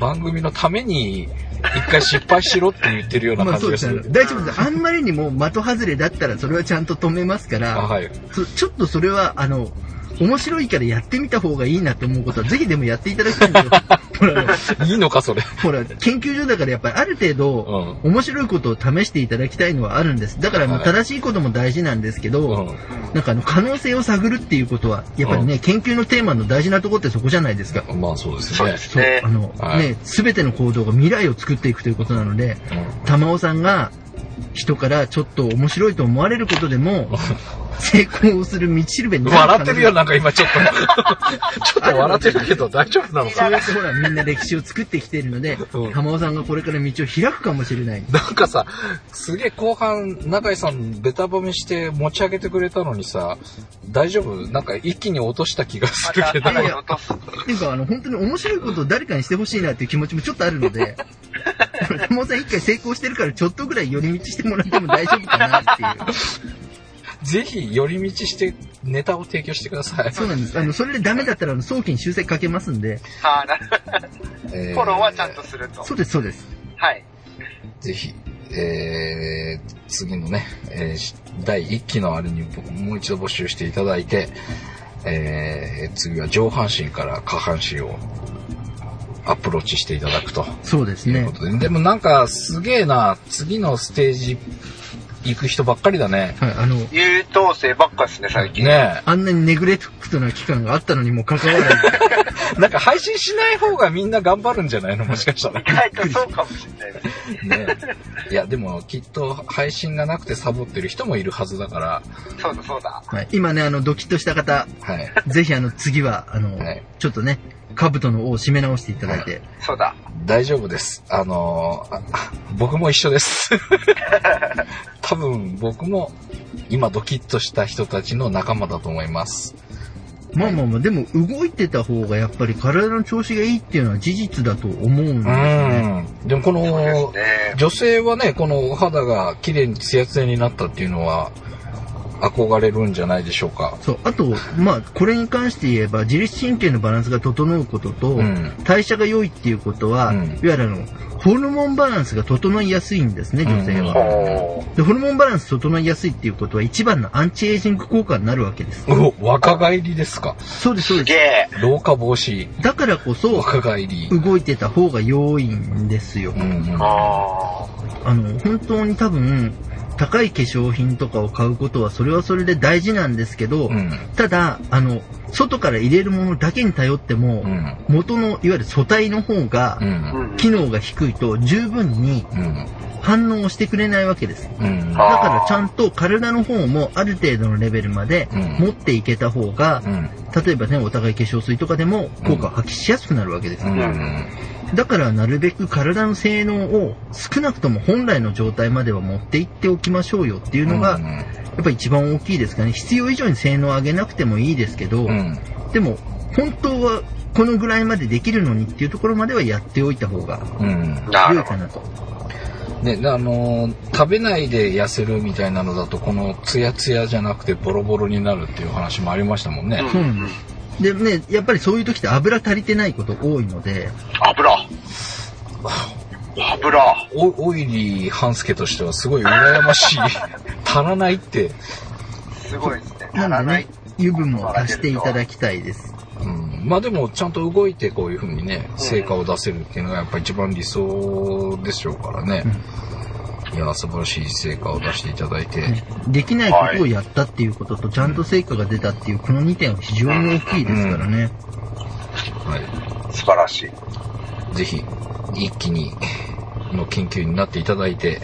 Speaker 3: 番組のために、一回失敗しろって言ってるような感じがする。
Speaker 1: ですね。大丈夫です。あんまりにも的外れだったらそれはちゃんと止めますか
Speaker 3: あ、
Speaker 1: ら、
Speaker 3: はい。
Speaker 1: そちょっとそれは、あの、面白いからやってみた方がいいなと思うことはぜひでもやっていただきたいんですよ。
Speaker 3: いいのか、それ。
Speaker 1: ほら、研究所だからやっぱりある程度、面白いことを試していただきたいのはあるんです。だからもう
Speaker 3: はい
Speaker 1: 正しいことも大事なんですけど、
Speaker 3: うん。
Speaker 1: なんかあの可能性を探るっていうことは、やっぱりね、研究のテーマの大事なところってそこじゃないですか。
Speaker 3: まあそうですね
Speaker 2: そうで。す
Speaker 1: そう
Speaker 2: ね、
Speaker 1: あの、
Speaker 3: はい
Speaker 1: ね、すべての行動が未来を作っていくということなので、
Speaker 3: うん
Speaker 1: 玉尾さんが人からちょっと面白いと思われることでも、成功する道しるべになる
Speaker 3: 笑ってるよ、
Speaker 1: な。
Speaker 3: なんか今ちょっと。ちょっと笑ってるけど大丈夫なのか？
Speaker 1: そうやってほらみんな歴史を作ってきているので、
Speaker 3: うん
Speaker 1: 玉尾さんがこれから道を開くかもしれない。
Speaker 3: なんかさ、すげえ後半、中井さんベタ褒めして持ち上げてくれたのにさ、大丈夫？なんか一気に落とした気がするけど。
Speaker 1: っていうか、あの、本当に面白いことを誰かにしてほしいなっていう気持ちもちょっとあるので、玉尾さん一回成功してるからちょっとぐらい寄り道してもらっても大丈夫かなっていう。
Speaker 3: ぜひ寄り道してネタを提供してください。
Speaker 1: そうなんです。あの、それでダメだったら、早期に修正かけますんで。
Speaker 2: ああ、なるほど。
Speaker 3: え
Speaker 2: フォローはちゃんとすると。
Speaker 1: そうです、そうです。
Speaker 2: はい。
Speaker 3: ぜひ、えー、次のね、えー第1期のあれに僕もう一度募集していただいて、えー、次は上半身から下半身をアプローチしていただくと
Speaker 1: そうですね
Speaker 3: で。でもなんかすげえな、次のステージ行く人ばっかりだね。
Speaker 1: はい、あの、
Speaker 2: 優等生ばっかですね、最近。
Speaker 3: ね
Speaker 1: あんなにネグレクトな期間があったのにもかかわらず、
Speaker 3: え。なんか配信しない方がみんな頑張るんじゃないの？もしかしたら。
Speaker 2: 意外とそうかもしれない。
Speaker 3: ねえ。いや、でもきっと配信がなくてサボってる人もいるはずだから、
Speaker 2: そうだそうだ。
Speaker 1: はい、今ね、あの、ドキッとした方、
Speaker 3: はい。
Speaker 1: ぜひあの、次は、あの、
Speaker 3: はい
Speaker 1: ちょっとね、兜の尾を締め直していただいて、
Speaker 2: そうだ。
Speaker 3: 大丈夫です。あのーあ僕も一緒です。多分僕も今ドキッとした人たちの仲間だと思います。
Speaker 1: まあまあまあ、でも動いてた方がやっぱり体の調子がいいっていうのは事実だと思うんですよね。
Speaker 3: うん。でもこの。女性はね、このお肌が綺麗にツヤツヤになったっていうのは憧れるんじゃないでしょうか。
Speaker 1: そう。あと、まあ、これに関して言えば、自律神経のバランスが整うことと、
Speaker 3: うん
Speaker 1: 代謝が良いっていうことは、
Speaker 3: うん
Speaker 1: いわゆるあの、ホルモンバランスが整いやすいんですね、女性は。
Speaker 2: ほ
Speaker 1: で、ホルモンバランス整いやすいっていうことは、一番のアンチエイジング効果になるわけです。
Speaker 3: お、若返りですか。
Speaker 1: そうです、そう
Speaker 2: う。す
Speaker 1: で
Speaker 2: げえ。
Speaker 3: 老化防止、
Speaker 1: す。だからこそ、
Speaker 3: 若返り。
Speaker 1: 動いてた方が良いんですよ。
Speaker 3: うんうん。
Speaker 2: あ
Speaker 1: あの、本当に多分、高い化粧品とかを買うことは、それはそれで大事なんですけど、
Speaker 3: うん。
Speaker 1: ただ、あの、外から入れるものだけに頼っても、
Speaker 3: うん。
Speaker 1: 元の、いわゆる素体の方が。機能が低いと十分に
Speaker 3: うん。
Speaker 1: 反応してくれないわけです。
Speaker 3: うん。
Speaker 1: だからちゃんと体の方もある程度のレベルまで
Speaker 3: うん
Speaker 1: 持っていけた方が、
Speaker 3: うん。
Speaker 1: 例えばね、お互い化粧水とかでも効果を発揮しやすくなるわけです。
Speaker 3: うん。
Speaker 1: だからなるべく体の性能を少なくとも本来の状態までは持っていっておきましょうよっていうのが、やっぱ一番大きいですかね。必要以上に性能を上げなくてもいいですけど、
Speaker 3: うん。
Speaker 1: でも本当はこのぐらいまでできるのにっていうところまではやっておいた方が
Speaker 3: うん。
Speaker 2: なるほど。
Speaker 1: 良いかなと。
Speaker 3: ね、あのー食べないで痩せるみたいなのだと、このツヤツヤじゃなくてボロボロになるっていう話もありましたもんね。
Speaker 1: そうなんでね、やっぱりそういう時って油足りてないこと多いので、
Speaker 2: 油。油。
Speaker 3: おオイリー半助としてはすごい羨ましい。足らないって。
Speaker 2: すごいですね。
Speaker 1: なんでね
Speaker 2: 足らない。、
Speaker 1: 油分も足していただきたいです。
Speaker 3: うん、まあでもちゃんと動いてこういう風にね、成果を出せるっていうのがやっぱ一番理想でしょうからね。いや、素晴らしい成果を出していただいて。
Speaker 1: ねできないことをやったっていうことと、ちゃんと成果が出たっていう、この2点は非常に大きいですからね。
Speaker 3: は
Speaker 2: 素晴らしい。
Speaker 3: い。ぜひ、一気にの研究になっていただいて、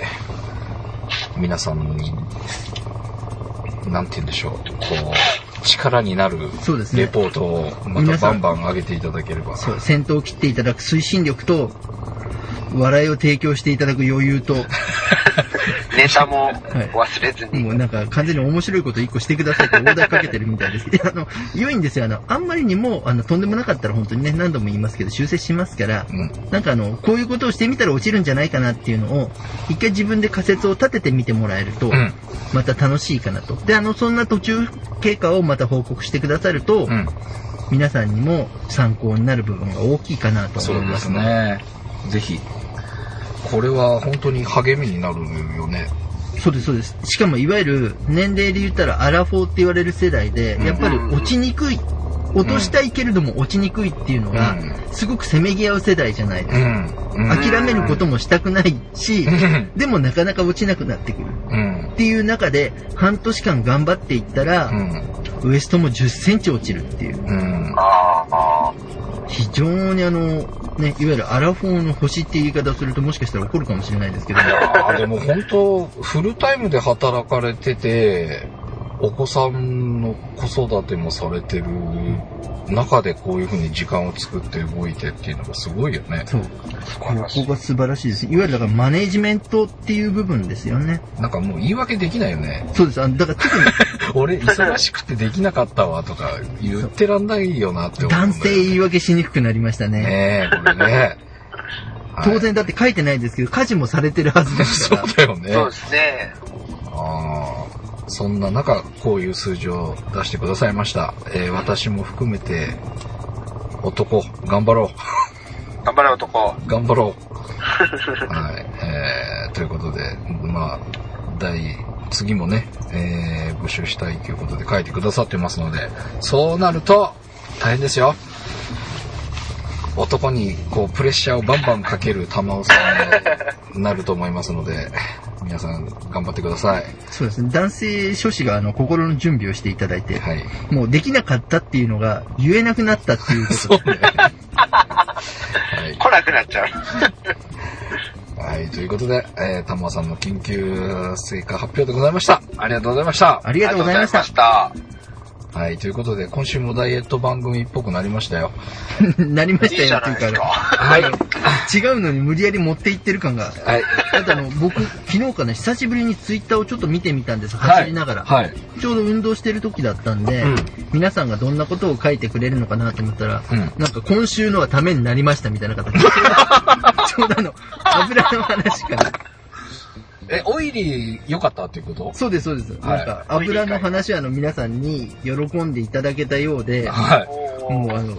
Speaker 3: 皆さんに、なんて言うんでしょう、こう、力になる
Speaker 1: そうですね
Speaker 3: レポートをまたバンバン上げていただければ。
Speaker 1: そう、先頭を切っていただく推進力と、笑いを提供していただく余裕と、
Speaker 2: ネタも忘れずに。
Speaker 1: もうなんか完全に面白いこと一個してくださいってオーダーかけてるみたいです。いや、あの、良いんですよ。あの、あんまりにも、あの、とんでもなかったら本当にね、何度も言いますけど、修正しますから、
Speaker 3: うん。
Speaker 1: なんかあの、こういうことをしてみたら落ちるんじゃないかなっていうのを、一回自分で仮説を立ててみてもらえると、
Speaker 3: うん。
Speaker 1: また楽しいかなと。で、あの、そんな途中経過をまた報告してくださると、
Speaker 3: うん。
Speaker 1: 皆さんにも参考になる部分が大きいかなと
Speaker 3: そうで
Speaker 1: 思いますすね。
Speaker 3: ね。ぜひ。これは本当に励みになるよね。
Speaker 1: そうです、そうです。しかも、いわゆる、年齢で言ったら、アラフォーって言われる世代で、
Speaker 3: うん
Speaker 1: やっぱり落ちにくい。落としたいけれども落ちにくいっていうのが、
Speaker 3: う
Speaker 1: すごくせめぎ合う世代じゃないですか。諦めることもしたくないし
Speaker 3: う、ん。
Speaker 1: でもなかなか落ちなくなってくる。
Speaker 3: うん
Speaker 1: っ。ていう中で、半年間頑張っていったら、
Speaker 3: うん。
Speaker 1: ウエストも10センチ落ちるっていう。非常にあの、ね、いわゆるアラフォーの星って言い方するともしかしたら怒るかもしれないですけど、
Speaker 3: でも本当、フルタイムで働かれてて、お子さんの子育てもされてる中でこういうふうに時間を作って動いてっていうのがすごいよね。
Speaker 1: そう。ここが素晴らしいです。いわゆるだからマネジメントっていう部分ですよね。
Speaker 3: なんかもう言い訳できないよね。
Speaker 1: そうです。あのだから特に
Speaker 3: 俺忙しくてできなかったわとか言ってらんないよなって思うんだよ
Speaker 1: 男性言い訳しにくくなりましたね。
Speaker 3: ねえ、これね。
Speaker 1: 当然だって書いてないですけど、家事もされてるはずですか
Speaker 3: そ
Speaker 1: ら。
Speaker 3: うだよね。
Speaker 2: そうですね。
Speaker 3: そんな中、こういう数字を出してくださいました。えー私も含めて、男、頑張ろ
Speaker 2: 頑張れ男。
Speaker 3: う。頑張ろう。はい。えーということで、まあ、第、次もね、えー募集したいということで書いてくださってますので、そうなると、大変ですよ。男にこうプレッシャーをバンバンかける玉尾さんになると思いますので、皆さん頑張ってください。
Speaker 1: そうですね。男性諸子があの心の準備をしていただいて、
Speaker 3: はい。
Speaker 1: もうできなかったっていうのが言えなくなったっていうこと
Speaker 3: そうね。はい。
Speaker 2: 来なくなっちゃう。
Speaker 3: はい、ということで、えー、玉尾さんの研究成果発表でございました。ありがとうございました。
Speaker 1: ありがとうございました
Speaker 3: はい、ということで、今週もダイエット番組っぽくなりましたよ。
Speaker 1: なりましたよっていうか。
Speaker 3: はい。
Speaker 1: 違うのに無理やり持っていってる感が。
Speaker 3: はい。
Speaker 1: あとあの、僕、昨日かな、久しぶりにツイッターをちょっと見てみたんです。走りながら。
Speaker 3: はい。
Speaker 1: ちょうど運動してる時だったんで、
Speaker 3: うん
Speaker 1: 皆さんがどんなことを書いてくれるのかなと思ったら、
Speaker 3: うん
Speaker 1: なんか今週のはためになりましたみたいな形で。ちょうどあの、油の話から。
Speaker 3: え、オイリー良かったっていうこと？
Speaker 1: そうです、そうです。
Speaker 3: はい
Speaker 1: なんか、油の話はあの皆さんに喜んでいただけたようで、
Speaker 3: はい。
Speaker 1: もうあの、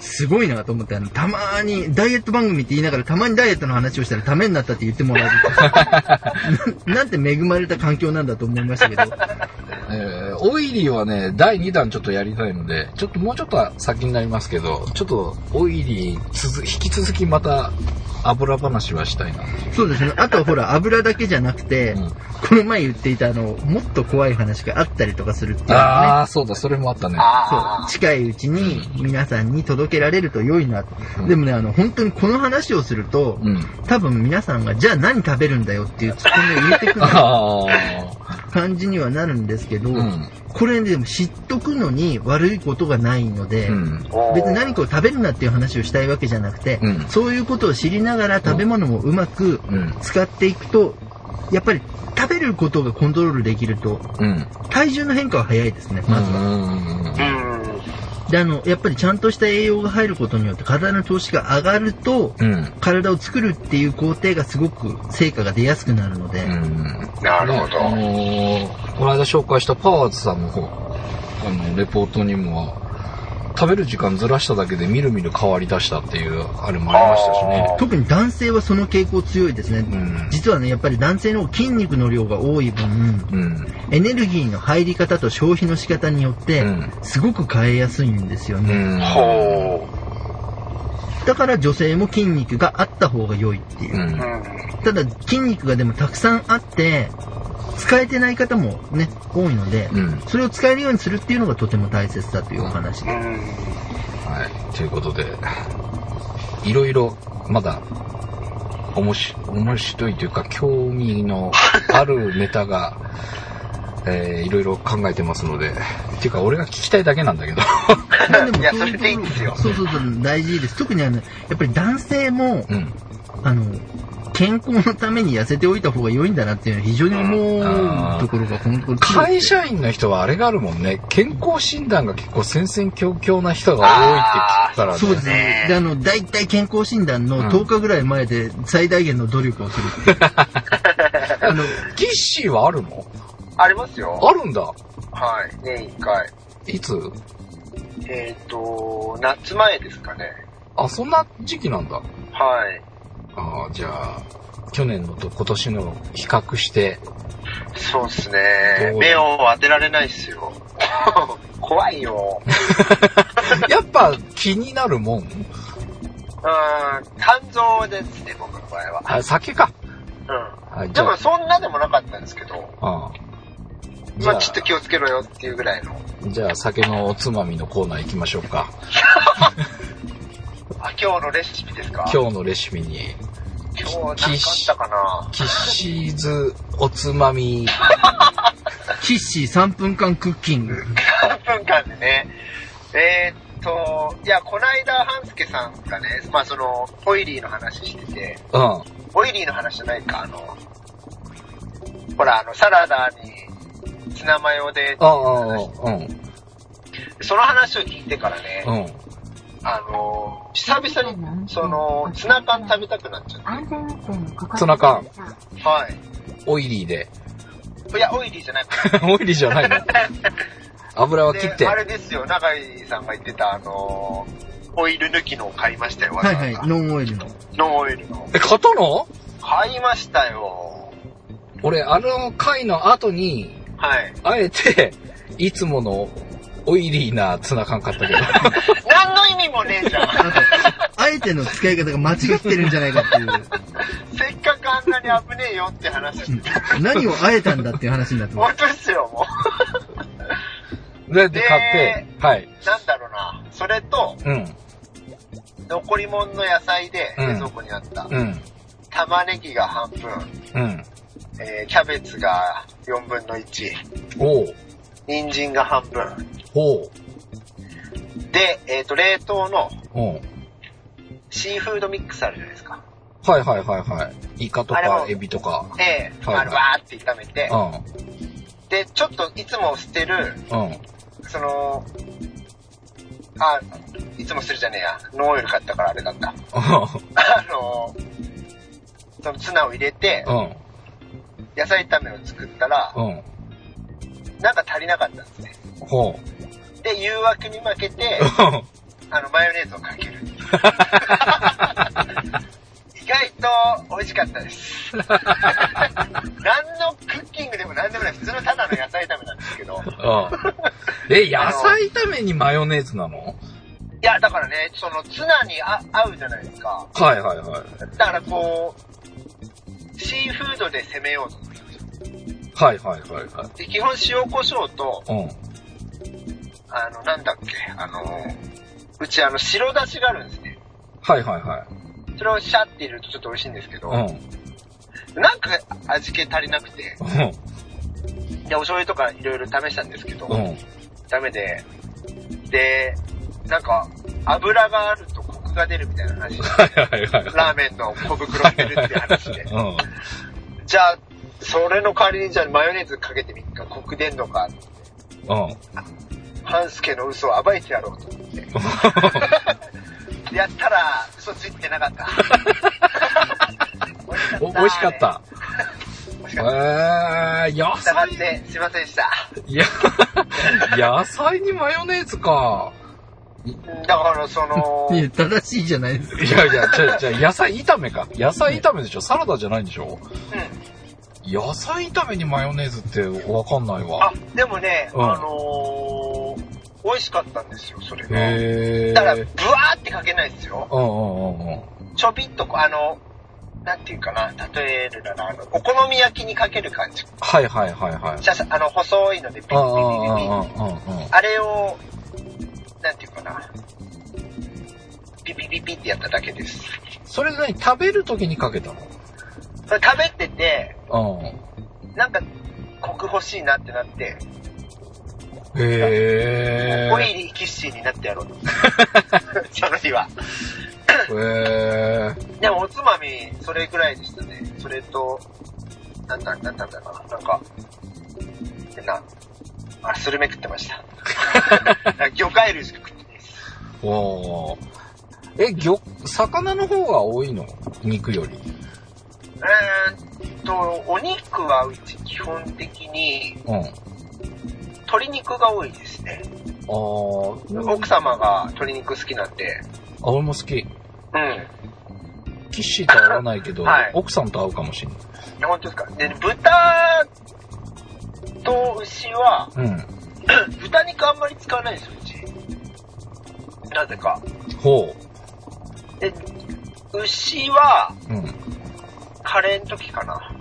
Speaker 1: すごいなと思って、あの、たまに、ダイエット番組って言いながら、たまにダイエットの話をしたらためになったって言ってもらえる な。なんて恵まれた環境なんだと思いましたけど、
Speaker 3: えー、オイリーはね、第2弾ちょっとやりたいので、ちょっともうちょっと先になりますけど、ちょっとオイリー続、引き続きまた油話はしたいな。
Speaker 1: そうですね。あとはほら、油だけじゃなくて、
Speaker 3: うん
Speaker 1: この前言っていたあの、もっと怖い話があったりとかするっていうね。
Speaker 3: ああ、そうだ、それもあったね。
Speaker 1: そう。
Speaker 2: あ
Speaker 1: 近いうちに皆さんに届けられると良いなと。
Speaker 3: うん
Speaker 1: でもね、あの、本当にこの話をすると、
Speaker 3: うん。
Speaker 1: 多分皆さんが、じゃあ何食べるんだよっていうツッコミを入れてくる
Speaker 3: あ
Speaker 1: 感じにはなるんですけど、
Speaker 3: あ。うん。
Speaker 1: これでも知っとくのに悪いことがないので、
Speaker 3: うん。
Speaker 2: ー
Speaker 1: 別に何かを食べるなっていう話をしたいわけじゃなくて、
Speaker 3: うん
Speaker 1: そういうことを知りながら食べ物もうまく
Speaker 3: うん。
Speaker 1: 使っていくと、やっぱり食べることがコントロールできると、
Speaker 3: うん。
Speaker 1: 体重の変化は早いですね、まずは。で、あの、やっぱりちゃんとした栄養が入ることによって体の調子が上がると、
Speaker 3: うん。
Speaker 1: 体を作るっていう工程がすごく成果が出やすくなるので、
Speaker 3: うん。
Speaker 2: なるほど。
Speaker 3: あのーこの間紹介したパワーズさんの方、あの、レポートにも、食べる時間ずらしただけでみるみる変わり出したっていう、あれもありましたしね。
Speaker 1: 特に男性はその傾向強いですね。
Speaker 3: うん。
Speaker 1: 実はね、やっぱり男性の筋肉の量が多い分、
Speaker 3: うん。
Speaker 1: エネルギーの入り方と消費の仕方によって
Speaker 3: うん、
Speaker 1: すごく変えやすいんですよね。
Speaker 3: うん。
Speaker 2: ほ
Speaker 1: だから女性も筋肉があった方が良いっていう。ただ筋肉がでもたくさんあって、使えてない方もね、多いので、
Speaker 3: うん。
Speaker 1: それを使えるようにするっていうのがとても大切だというお話で。
Speaker 2: うん。
Speaker 3: はい。ということで、いろいろ、まだ、おもし、面白いというか、興味のあるネタが、えー、いろいろ考えてますので、っていうか、俺が聞きたいだけなんだけど。
Speaker 2: いや
Speaker 1: そういう
Speaker 2: それでいいんですよ
Speaker 1: そうそうそう、大事です。特にあの、やっぱり男性も、
Speaker 3: うん。
Speaker 1: あの、健康のために痩せておいた方が良いんだなっていうのは非常に思うところがこのところ
Speaker 3: 会社員の人はあれがあるもんね。健康診断が結構戦々恐々な人が多いって聞くからね。
Speaker 1: そうですね。で、あの、大体健康診断の
Speaker 3: うん
Speaker 1: 10日ぐらい前で最大限の努力をするっていう。あの、
Speaker 3: ギッシーはあるの？
Speaker 2: ありますよ。
Speaker 3: あるんだ。
Speaker 2: はい。年一回。
Speaker 3: いつ？
Speaker 2: えっ、と、夏前ですかね。
Speaker 3: あ、そんな時期なんだ。
Speaker 2: はい。
Speaker 3: ああ、じゃあ、去年のと今年の比較して、
Speaker 2: そうっす
Speaker 3: ど
Speaker 2: ね
Speaker 3: う？
Speaker 2: 目を当てられないっすよ。怖いよ。
Speaker 3: やっぱ気になるもん。
Speaker 2: うーん、肝臓ですね、僕の場合は。
Speaker 3: あ、酒か。
Speaker 2: うん。でも、そんなでもなかったんですけど、
Speaker 3: ああ
Speaker 2: まあちょっと気をつけろよっていうぐらいの。
Speaker 3: あ、じゃあ酒のおつまみのコーナー行きましょうか。
Speaker 2: あ、今日のレシピですか？
Speaker 3: 今日のレシピに、
Speaker 2: 今日なんかあったかな？
Speaker 3: キッシーズおつまみ、
Speaker 1: キッシー3分間クッキング。
Speaker 2: 3分間でね。えーっと、いや、こないだ、半助さんがね、まあその、オイリーの話してて、
Speaker 3: うん。あ
Speaker 2: オイリーの話じゃないか、あの、ほら、あの、サラダにツナマヨで、
Speaker 3: あ、うん、うん、
Speaker 2: その話を聞いてからね、
Speaker 3: うん。
Speaker 2: あの、久々に、その、ツナ缶食べたくなっちゃって。
Speaker 4: 安全運転を心
Speaker 3: ツナ缶
Speaker 2: はい。
Speaker 3: オイリーで。
Speaker 2: いや、オイリーじゃない。
Speaker 3: オイリーじゃないの？油は切って
Speaker 2: であ。れですよ、永井さんが言ってた、あのーオイル抜きのを買いましたよ、
Speaker 1: はいはい、ノンオイルの。
Speaker 2: ノンオイルの。
Speaker 3: え、買ったの？
Speaker 2: 買いましたよ。
Speaker 3: 俺、あの回の後に、
Speaker 2: はい。
Speaker 3: あえて、いつものオイリーなツナ缶買ったけど。
Speaker 2: 何の意味もねえじゃん。
Speaker 1: あえての使い方が間違ってるんじゃないかっていう。
Speaker 2: せっかくあんなに危ねえよって話してた。
Speaker 1: 何をあえたんだっていう話になってま
Speaker 2: 本当ですよ、も
Speaker 3: で、で、買って、はい。
Speaker 2: う。なんだろうな。それと、
Speaker 3: うん、
Speaker 2: 残り物の野菜で、
Speaker 3: うん
Speaker 2: 冷蔵庫にあった、
Speaker 3: うん、
Speaker 2: 玉ねぎが半分、
Speaker 3: うん。
Speaker 2: えーキャベツが4分の1、
Speaker 3: おう、
Speaker 2: 人参が半分。
Speaker 3: おう、
Speaker 2: で、えっ、と、冷凍の。シーフードミックスあるじゃないですか。
Speaker 3: はいはいはいはい。イカとかエビとか。
Speaker 2: ええ
Speaker 3: はい
Speaker 2: あの、バーって炒めて、
Speaker 3: う
Speaker 2: で、ちょっといつも捨てる、
Speaker 3: ん、うん。
Speaker 2: その、あ、いつもするじゃねえや。ノンオイル買ったからあれだった。あの、そのツナを入れて、
Speaker 3: うん、
Speaker 2: 野菜炒めを作ったら、
Speaker 3: うん。
Speaker 2: なんか足りなかったんですね。
Speaker 3: ほ
Speaker 2: で、誘惑に負けて
Speaker 3: う。、
Speaker 2: あの、マヨネーズをかける。意外と美味しかったです。何のクッキングでも何でもない、普通のただの野菜炒めなんですけど。
Speaker 3: うん。え、野菜炒めにマヨネーズなの？
Speaker 2: いや、だからね、そのツナにあ合うじゃないですか。
Speaker 3: はいはいはい。
Speaker 2: だからこう、シーフードで攻めようと思って。
Speaker 3: はいはいはいはい。
Speaker 2: で、基本塩コショウと、
Speaker 3: うん。
Speaker 2: あの、なんだっけ、あの、うちあの、白だしがあるんですね。
Speaker 3: はいはいはい。
Speaker 2: それをシャって入れるとちょっと美味しいんですけど、
Speaker 3: うん。
Speaker 2: なんか味気足りなくて、
Speaker 3: うん。
Speaker 2: で、お醤油とかいろいろ試したんですけど、
Speaker 3: うん。
Speaker 2: ダメで、で、なんか、油があるとコクが出るみたいな話。
Speaker 3: はいはいはい。
Speaker 2: ラーメンの小袋捨てるっていう話で。
Speaker 3: うん。
Speaker 2: じゃあ、それの代わりにじゃあマヨネーズかけてみっか、コク出んのか、
Speaker 3: うん。
Speaker 2: 半助の嘘を暴いてやろうと思って。やったら、嘘ついてなかった。
Speaker 3: お美味しかっ。た。
Speaker 2: 美味しかった。
Speaker 3: えー、野
Speaker 2: 従
Speaker 3: 菜
Speaker 2: すいませんでした。
Speaker 3: いや、野菜にマヨネーズか。
Speaker 2: だから、その、
Speaker 1: いや、正しいじゃないですか。
Speaker 3: いやいや、じゃあ、じゃあ野菜炒めか。野菜炒めでしょサラダじゃないんでしょ
Speaker 2: うん。
Speaker 3: 野菜炒めにマヨネーズってわかんない
Speaker 2: あ
Speaker 3: わ。、
Speaker 2: でもね、
Speaker 3: うん
Speaker 2: あのー、美味しかったんですよ、それが。だから、ブワーってかけないですよ。
Speaker 3: うんうんうんうん。
Speaker 2: ちょびっとこう、あの、なんていうかな、例えるなら、あの、お好み焼きにかける感じ。
Speaker 3: はいはいはいはい。
Speaker 2: シャシャあの、細いのでピッピ
Speaker 3: うんうん
Speaker 2: ッピッピッピッ
Speaker 3: うんうんうん。
Speaker 2: あれを、なんていうかな、ピピピピってやっただけです。
Speaker 3: それ何食べるときにかけたの？
Speaker 2: それ食べてて、
Speaker 3: うん。
Speaker 2: なんか、コク欲しいなってなって、
Speaker 3: へ
Speaker 2: オイリーキッシーになってやろうと。その日は。
Speaker 3: ー。へー。
Speaker 2: でもおつまみ、それぐらいでしたね。それと、なんだ、なんだったかな。なんか、変な、あ、スルメ食ってました。魚介類しか食ってないです。
Speaker 3: おー。え、魚、魚の方が多いの？肉より。
Speaker 2: えーっと、お肉はうち基本的に
Speaker 3: うん。あ
Speaker 2: 鶏肉が多いですね。
Speaker 3: ー。
Speaker 2: 奥様が鶏肉好きなんで、
Speaker 3: あ、俺も好き。
Speaker 2: うん。
Speaker 3: キッシーとは合わないけど、
Speaker 2: はい
Speaker 3: 奥さんと合うかもしれない。
Speaker 2: 本当ですかで、豚と牛は、
Speaker 3: うん。
Speaker 2: 豚肉あんまり使わないんですよ、うち。なぜか。
Speaker 3: ほ
Speaker 2: で、牛は、
Speaker 3: う。うん。
Speaker 2: カレーの時かな。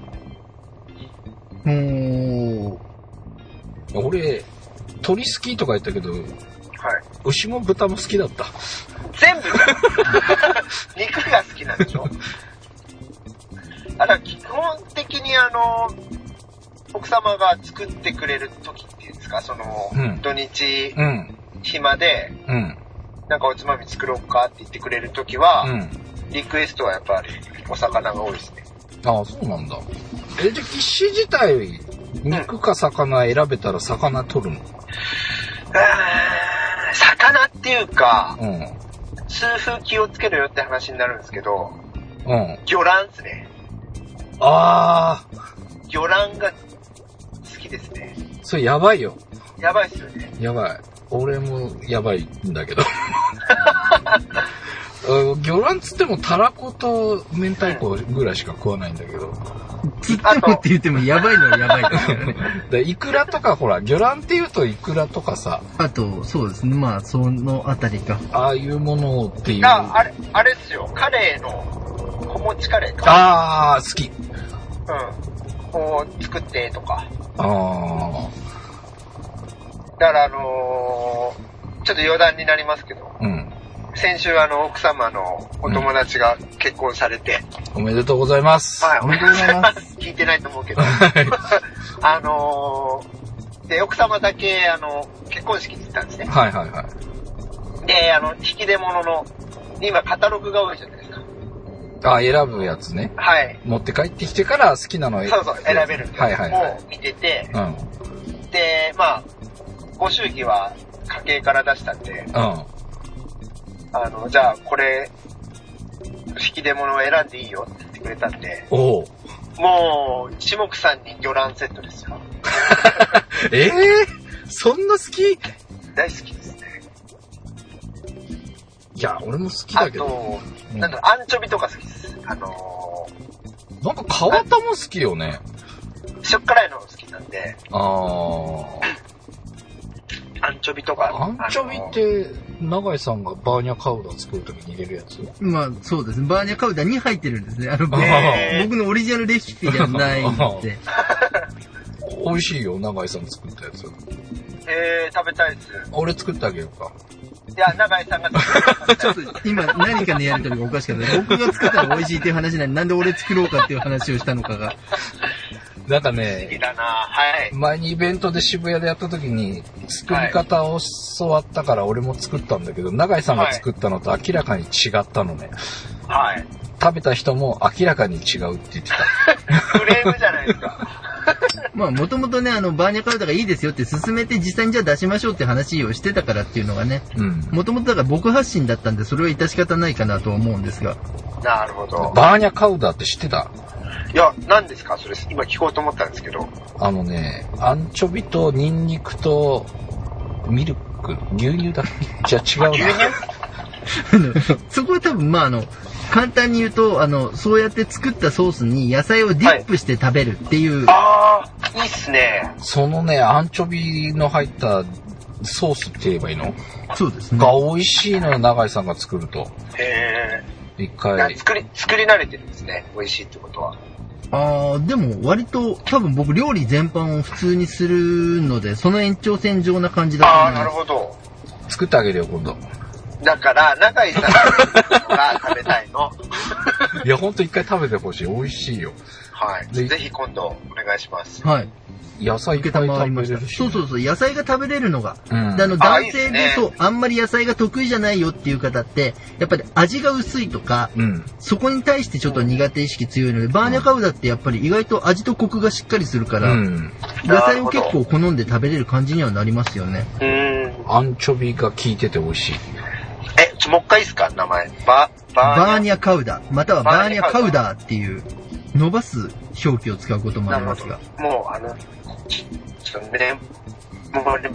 Speaker 3: 俺、鳥好きとか言ったけど、
Speaker 2: はい。
Speaker 3: 牛も豚も好きだった。
Speaker 2: 全部？肉が好きなんでしょ？あら基本的にあの、奥様が作ってくれる時っていうんですか、その、
Speaker 3: うん
Speaker 2: 土日
Speaker 3: うん。
Speaker 2: 暇で、
Speaker 3: うん。
Speaker 2: なんかおつまみ作ろうかって言ってくれる時は、
Speaker 3: うん。
Speaker 2: リクエストはやっぱりお魚が多いですね。
Speaker 3: ああ、そうなんだ。え、じゃあ、キッシー自体、肉か魚選べたら魚取るの？
Speaker 2: うーん魚っていうか、
Speaker 3: うん。
Speaker 2: 痛風気をつけろよって話になるんですけど、
Speaker 3: うん。
Speaker 2: 魚卵っすね。
Speaker 3: あ
Speaker 2: 魚卵がきですね。
Speaker 3: それやばいよ。
Speaker 2: やばいっすよね。
Speaker 3: やばい。俺もやばいんだけど。うん魚卵つってもたらこと明太子ぐらいしか食わないんだけど。
Speaker 1: つってもって言ってもやばいのはやばいからね。
Speaker 3: でイクラとかほら、魚卵って言うとイクラとかさ、
Speaker 1: あと、そうですね。まあ、そのあたりか。
Speaker 3: ああいうものっていう。
Speaker 2: あ、あれ、あれっすよ。カレーの、小餅カレーか。
Speaker 3: あー好き。
Speaker 2: うん。こう、作ってとか。
Speaker 3: あ
Speaker 2: だからあのーちょっと余談になりますけど、
Speaker 3: ーうん。
Speaker 2: 先週あの、奥様のお友達が結婚されて、
Speaker 3: おめでとうございます。
Speaker 2: はい、
Speaker 1: おめでとうございます。
Speaker 2: 聞いてないと思うけど、
Speaker 3: はい。
Speaker 2: あのーで、奥様だけ、あの、結婚式に行ったんですね。
Speaker 3: はいはいはい。
Speaker 2: で、あの、引き出物の、今カタログが多いじゃないですか。
Speaker 3: あ、選ぶやつね。
Speaker 2: はい。
Speaker 3: 持って帰ってきてから好きなのを
Speaker 2: そうそう、選べる
Speaker 3: はいはいはい
Speaker 2: を。見てて、
Speaker 3: うん。
Speaker 2: で、まあ、ご祝儀は家計から出したんで、
Speaker 3: うん。
Speaker 2: あの、じゃあこれ、引き出物を選んでいいよって言ってくれたんで、
Speaker 3: おう
Speaker 2: もう、一目散に魚卵セットですよ。
Speaker 3: ええそんな好き？
Speaker 2: 大好きですね。
Speaker 3: いや、俺も好きだ
Speaker 2: あ
Speaker 3: けど。
Speaker 2: と、
Speaker 3: うん
Speaker 2: なんだろう、アンチョビとか好きです。あの
Speaker 3: なんか川田も好きよね。
Speaker 2: ー、塩辛いの好きなんで、
Speaker 3: あ
Speaker 2: アンチョビとか。
Speaker 3: あ。アンチョビって、長井さんがバーニャカウダ作るときに入れるやつ？
Speaker 1: まあ、そうですね。バーニャカウダに入ってるんですね。あの、僕
Speaker 2: へー
Speaker 1: 僕のオリジナルレシピではないんで。
Speaker 3: 美味しいよ、長井さん作ったやつ。
Speaker 2: えー、食べたいです。
Speaker 3: 俺作ってあげようか。
Speaker 2: いや、長井さんが
Speaker 1: ちょっと今何かのやりとりがおかしかった。僕が作ったら美味しいっていう話なのになんで俺作ろうかっていう話をしたのかが。
Speaker 3: なんかね、
Speaker 2: はい。
Speaker 3: 前にイベントで渋谷でやった時に、作り方を教わったから俺も作ったんだけど、長井さんが作ったのと明らかに違ったのね。
Speaker 2: はい。
Speaker 3: 食べた人も明らかに違うって言ってた。
Speaker 2: クレームじゃないですか。
Speaker 1: まあ、もともとね、あの、バーニャカウダがいいですよって勧めて実際にじゃあ出しましょうって話をしてたからっていうのがね、
Speaker 3: うん。
Speaker 1: もともとだから僕発信だったんで、それは致し方ないかなとは思うんですが。
Speaker 2: なるほど。
Speaker 3: バーニャカウダって知ってた？
Speaker 2: いや、何ですか？それ、今聞こうと思ったんですけど。
Speaker 3: あのね、アンチョビとニンニクとミルク、牛乳だっけ？じゃあ違うな。
Speaker 1: そこは多分、まあ、あの、簡単に言うと、あの、そうやって作ったソースに野菜をディップして食べるっていう、
Speaker 2: あー、いいっすね。
Speaker 3: そのね、アンチョビの入ったソースって言えばいいの？
Speaker 1: そうですね。
Speaker 3: が美味しいのよ、長井さんが作ると。
Speaker 2: へ
Speaker 3: 一
Speaker 2: ー。
Speaker 3: 回。
Speaker 2: 作り、作り慣れてるんですね。美味しいってことは。
Speaker 1: ああ、でも割と多分僕料理全般を普通にするので、その延長線上な感じだと
Speaker 2: あー、
Speaker 1: 思います。
Speaker 2: なるほど。
Speaker 3: 作ってあげるよ、今度。
Speaker 2: だから、永井さんが食べたいの。
Speaker 3: いや、ほんと一回食べてほしい。美味しいよ。
Speaker 2: はい。
Speaker 3: で
Speaker 2: ぜひ今度お願いします。
Speaker 1: はい。
Speaker 3: 野菜いい食
Speaker 1: たまわりました。
Speaker 3: べれるし。
Speaker 1: そうそうそう、野菜が食べれるのが。
Speaker 3: うん。
Speaker 1: であの、
Speaker 2: あ
Speaker 1: 男性でそう、あんまり野菜が得意じゃないよっていう方って、やっぱり味が薄いとか、
Speaker 3: うん。
Speaker 1: そこに対してちょっと苦手意識強いので、バーニャカウダってやっぱり意外と味とコクがしっかりするから、
Speaker 3: うん。
Speaker 1: 野菜を結構好んで食べれる感じにはなりますよね。
Speaker 2: うーん。
Speaker 3: アンチョビが効いてて美味しい。
Speaker 2: え、ちょ、もう一回いいですか？名前。バ、バ
Speaker 1: バー
Speaker 2: ニ
Speaker 1: ニャカウダ、またはバーニャカ
Speaker 2: ウダ
Speaker 1: っていう、伸ばす表記を使うこともありますが。。
Speaker 2: もう、あの、ちちょっとね、もう、ね、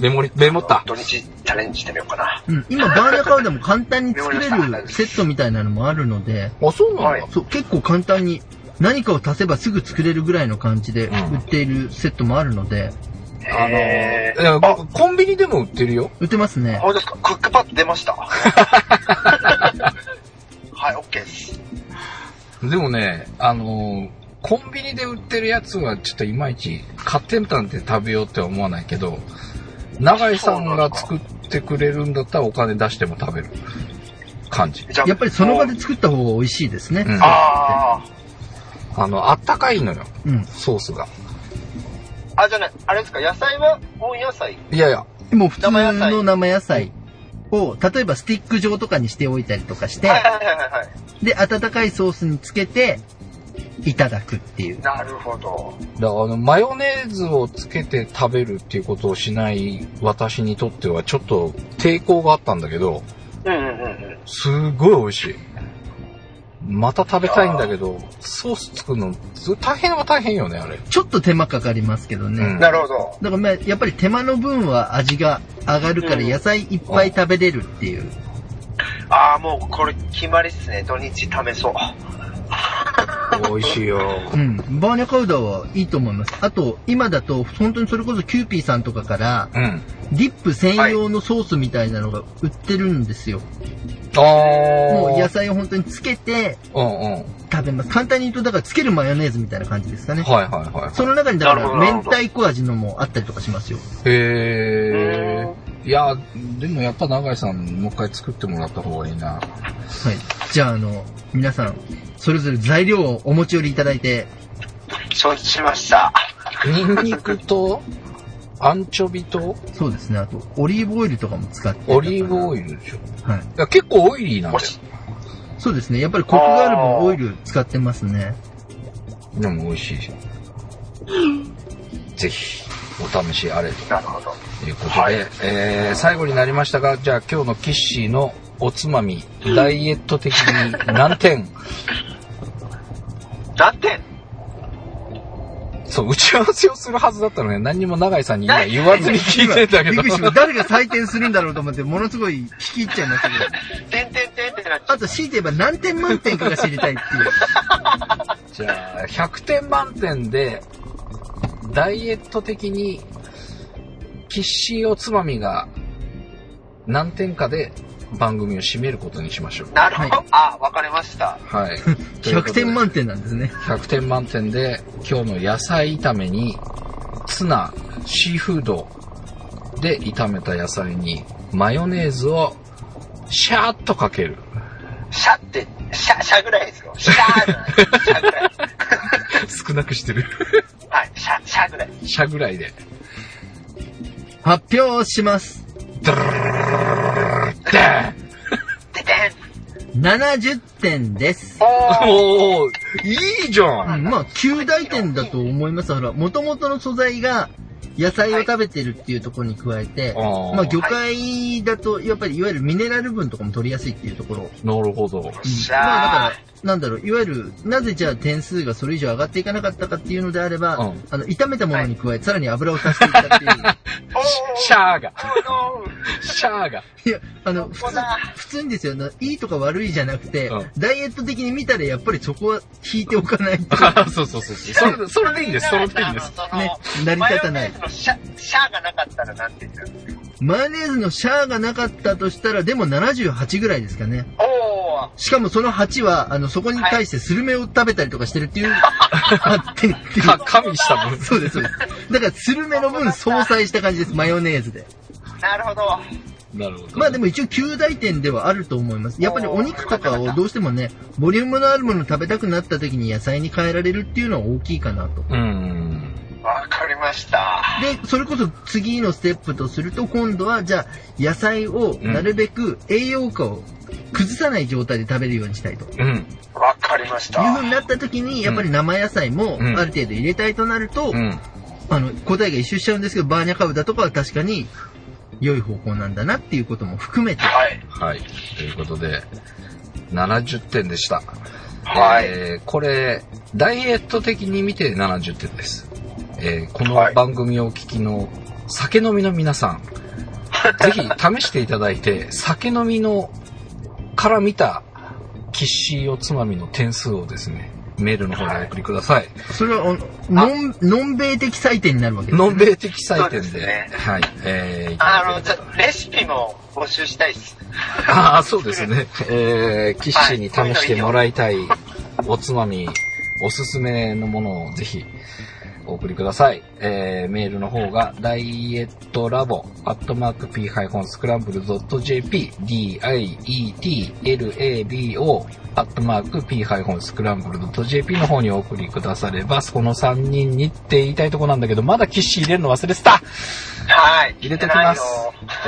Speaker 3: メモリ、メモった。
Speaker 2: 土日チャレンジしてみようかな。
Speaker 1: うん、今バーニャカウダも簡単に作れるセットみたいなのもあるので、
Speaker 3: あ、そうなんだ。
Speaker 2: はい
Speaker 1: そう、結構簡単に何かを足せばすぐ作れるぐらいの感じで
Speaker 3: うん
Speaker 1: 売っているセットもあるので、
Speaker 3: あの
Speaker 2: へー
Speaker 3: いや
Speaker 2: あ、
Speaker 3: コンビニでも売ってるよ。
Speaker 1: 売ってますね。
Speaker 2: 本当ですか？クックパッド出ました。はい、OK です。
Speaker 3: でもね、あのーコンビニで売ってるやつはちょっといまいち買ってみたんで食べようって思わないけど、永井さんが作ってくれるんだったらお金出しても食べる感じ。
Speaker 2: じゃあ
Speaker 1: やっぱりその場で作った方が美味しいですね。
Speaker 3: うん
Speaker 2: あ
Speaker 3: あの、あったかいのよ、
Speaker 1: うん。
Speaker 3: ソースが。
Speaker 2: あ。あ、じゃない、あれですか野菜は温野菜？
Speaker 3: いやいや、
Speaker 1: もう普通の生野菜を、例えばスティック状とかにしておいたりとかして、
Speaker 2: はいはいはいはいはい。
Speaker 1: で、温かいソースにつけて、いただくっていう。
Speaker 2: なるほど。
Speaker 3: だからあの、マヨネーズをつけて食べるっていうことをしない私にとってはちょっと抵抗があったんだけど、
Speaker 2: うんうんうんうん。
Speaker 3: すごい美味しい。また食べたいんだけど、ソース作るの、ず大変は大変よね、あれ。
Speaker 1: ちょっと手間かかりますけどね。
Speaker 3: うん
Speaker 2: なるほど。
Speaker 1: だからまあ、やっぱり手間の分は味が上がるから
Speaker 2: うん
Speaker 1: 野菜いっぱい食べれるっていう。
Speaker 2: ああ、もうこれ決まりっすね。土日試そう。
Speaker 3: 美味しいよ。
Speaker 1: うん。バーニャカウダはいいと思います。あと、今だと、本当にそれこそキューピーさんとかから、
Speaker 3: うん。
Speaker 1: ディップ専用のソースみたいなのが売ってるんですよ。
Speaker 3: あー。
Speaker 1: もう野菜を本当につけて
Speaker 3: うんうん。
Speaker 1: 食べます。簡単に言うと、だからつけるマヨネーズみたいな感じですかね。
Speaker 3: はいはいはい。
Speaker 1: その中にだから明太子味のもあったりとかしますよ。
Speaker 3: へー。いや、でもやっぱ永井さん、もう一回作ってもらった方がいいな。
Speaker 1: はい。じゃあ、あの、皆さん、それぞれ材料をお持ち寄りいただいて、
Speaker 2: 承知しました。
Speaker 3: ニンニクと、アンチョビと、
Speaker 1: そうですね。あと、オリーブオイルとかも使って。
Speaker 3: オリーブオイルでしょ。い
Speaker 1: はい。
Speaker 3: や結構オイリーなんだよ。
Speaker 1: そうですね。やっぱりコクがある分オイル使ってますね。
Speaker 3: でも美味しいじゃん。ぜひ、お試しあれと
Speaker 2: なるほど。
Speaker 3: いうことで、
Speaker 2: はい
Speaker 3: えー、最後になりましたが、じゃあ今日のキッシーのおつまみ、ダイエット的に何点？
Speaker 2: 何点？
Speaker 3: そう、打ち合わせをするはずだったのに、何にも永井さんに今言わずに聞いてんだけど。
Speaker 1: 誰が採点するんだろうと思って、ものすごい引き入っちゃいましたけど。
Speaker 2: 点点点ってなっちゃ
Speaker 1: あと、強いて言えば何点満点かが知りたいっていう。
Speaker 3: じゃあ、100点満点で、ダイエット的に、キッシーおつまみが何点かで番組を締めることにしましょう
Speaker 2: う。。なるほど。
Speaker 1: は
Speaker 2: あ、わかりました。
Speaker 3: はい。
Speaker 1: 100点満点なんですね。
Speaker 3: 100点満点で、今日の野菜炒めに、ツナ、シーフードで炒めた野菜に、マヨネーズを、シャーっとかける。
Speaker 2: シャって、シャ、シャぐらいですよ。シャーじゃない。シャぐらい。
Speaker 3: 少なくしてる。
Speaker 2: はい、シャ、シャぐらい。
Speaker 3: シャぐらいで。
Speaker 1: 発表します。
Speaker 3: ドゥルルルルルルル
Speaker 1: 70点です。
Speaker 2: おー
Speaker 3: おーいいじゃ
Speaker 1: うん。まあ、9大点だと思います。ほら、もともとの素材が野菜を食べてるっていうところに加えて、
Speaker 3: あー
Speaker 1: まあ、魚介だと、やっぱりいわゆるミネラル分とかも取りやすいっていうところ。
Speaker 3: なるほど。
Speaker 1: まあ、だから、なんだろう、いわゆる、なぜじゃあ点数がそれ以上上がっていかなかったかっていうのであれば、
Speaker 3: うん
Speaker 1: あの、炒めたものに加え、さらに油を足していったっていう。
Speaker 3: シャーが。シャーが。
Speaker 1: いや、あの、普通普通にですよ、あのいいとか悪いじゃなくて、
Speaker 3: うん
Speaker 1: ダイエット的に見たらやっぱりそこは引いておかないと。
Speaker 3: そうそうそうそう。それで、それでいいんです。それでいいんです。
Speaker 1: ね成り立たない
Speaker 2: のシャ、シャーがなかったらなんて言ったんですか
Speaker 1: マヨネーズのシャーがなかったとしたら、でも78ぐらいですかね。
Speaker 2: おー
Speaker 1: しかもその8は、あの、そこに対してスルメを食べたりとかしてるっていう、8点っていう
Speaker 3: か、加味した分。
Speaker 1: そうです、そうです。だから、スルメの分相殺した感じです、マヨネーズで。
Speaker 2: なるほど。
Speaker 3: なるほど。
Speaker 1: まあでも一応9大点ではあると思います。やっぱりお肉とかをどうしてもね、ボリュームのあるものを食べたくなった時に野菜に変えられるっていうのは大きいかなと。
Speaker 3: うーん。
Speaker 2: わかりました。
Speaker 1: で、それこそ次のステップとすると、今度はじゃあ、野菜をなるべく栄養価を崩さない状態で食べるようにしたいと。
Speaker 3: うん。
Speaker 2: わかりまし
Speaker 1: いう
Speaker 2: た。
Speaker 1: 風になった時に、やっぱり生野菜も
Speaker 3: うん
Speaker 1: ある程度入れたいとなると、
Speaker 3: うん。
Speaker 1: あの、答えが一周しちゃうんですけど、バーニャカウダとかは確かに良い方向なんだなっていうことも含めて、
Speaker 2: はい。
Speaker 3: はい。ということで、70点でした。
Speaker 2: はい。
Speaker 3: えーこれ、ダイエット的に見て70点です。えーこの
Speaker 2: はい
Speaker 3: 番組をお聞きの酒飲みの皆さん、ぜひ試していただいて、酒飲みのから見たキッシーおつまみの点数をですね、メールの方でお送りください。
Speaker 1: それは、あのノン、ノン米的採点になるわけです、
Speaker 3: ノン米的採点
Speaker 2: でね
Speaker 3: はい、えー
Speaker 2: あの、
Speaker 3: だければ
Speaker 2: ちょっとレシピも募集したいです。
Speaker 3: ああ、そうですね。えー、キッシーに試してもらいたいおつまみ、おすすめのものをぜひお送りください。えー、メールの方が、ダイエットラボ、アットマーク p-scramble.jp、d-i-e-t-l-a-b-o、アットマーク p-scramble.jp の方にお送りくだされば、その3人にって言いたいとこなんだけど、まだキッシー入れるの忘れてた
Speaker 2: はい。
Speaker 3: 入れときます。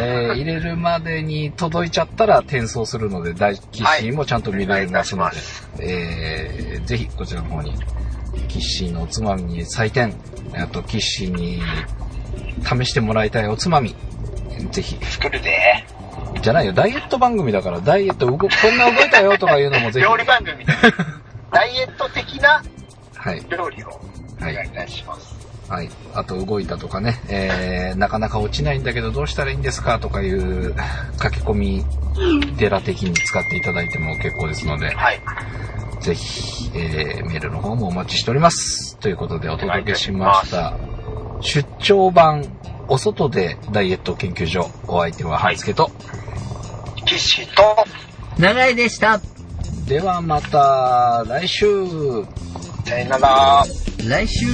Speaker 3: えー入れるまでに届いちゃったら転送するので、大キッシーもちゃんと見られますので、
Speaker 2: はい
Speaker 3: えーぜひこちらの方に、キッシーのおつまみに採点、あとキッシーに試してもらいたいおつまみ、ぜひ
Speaker 2: 作るで。
Speaker 3: じゃないよ、ダイエット番組だから、ダイエット動、こんな動いたよとかいうのもぜひ。
Speaker 2: 料理番組。ダイエット的な
Speaker 3: はい。
Speaker 2: 料理をお願いいたします。
Speaker 3: はい。あと動いたとかね、えー、なかなか落ちないんだけどどうしたらいいんですかとかいう書き込み寺的に使っていただいても結構ですので、
Speaker 2: はい。
Speaker 3: ぜひ、えー、メールの方もお待ちしております。ということでお届けしました。出張版、お外でダイエット研究所、お相手は半助と、
Speaker 2: 岸と、
Speaker 1: 長井でした。
Speaker 3: ではまた来週
Speaker 2: さよなら。
Speaker 1: 来週。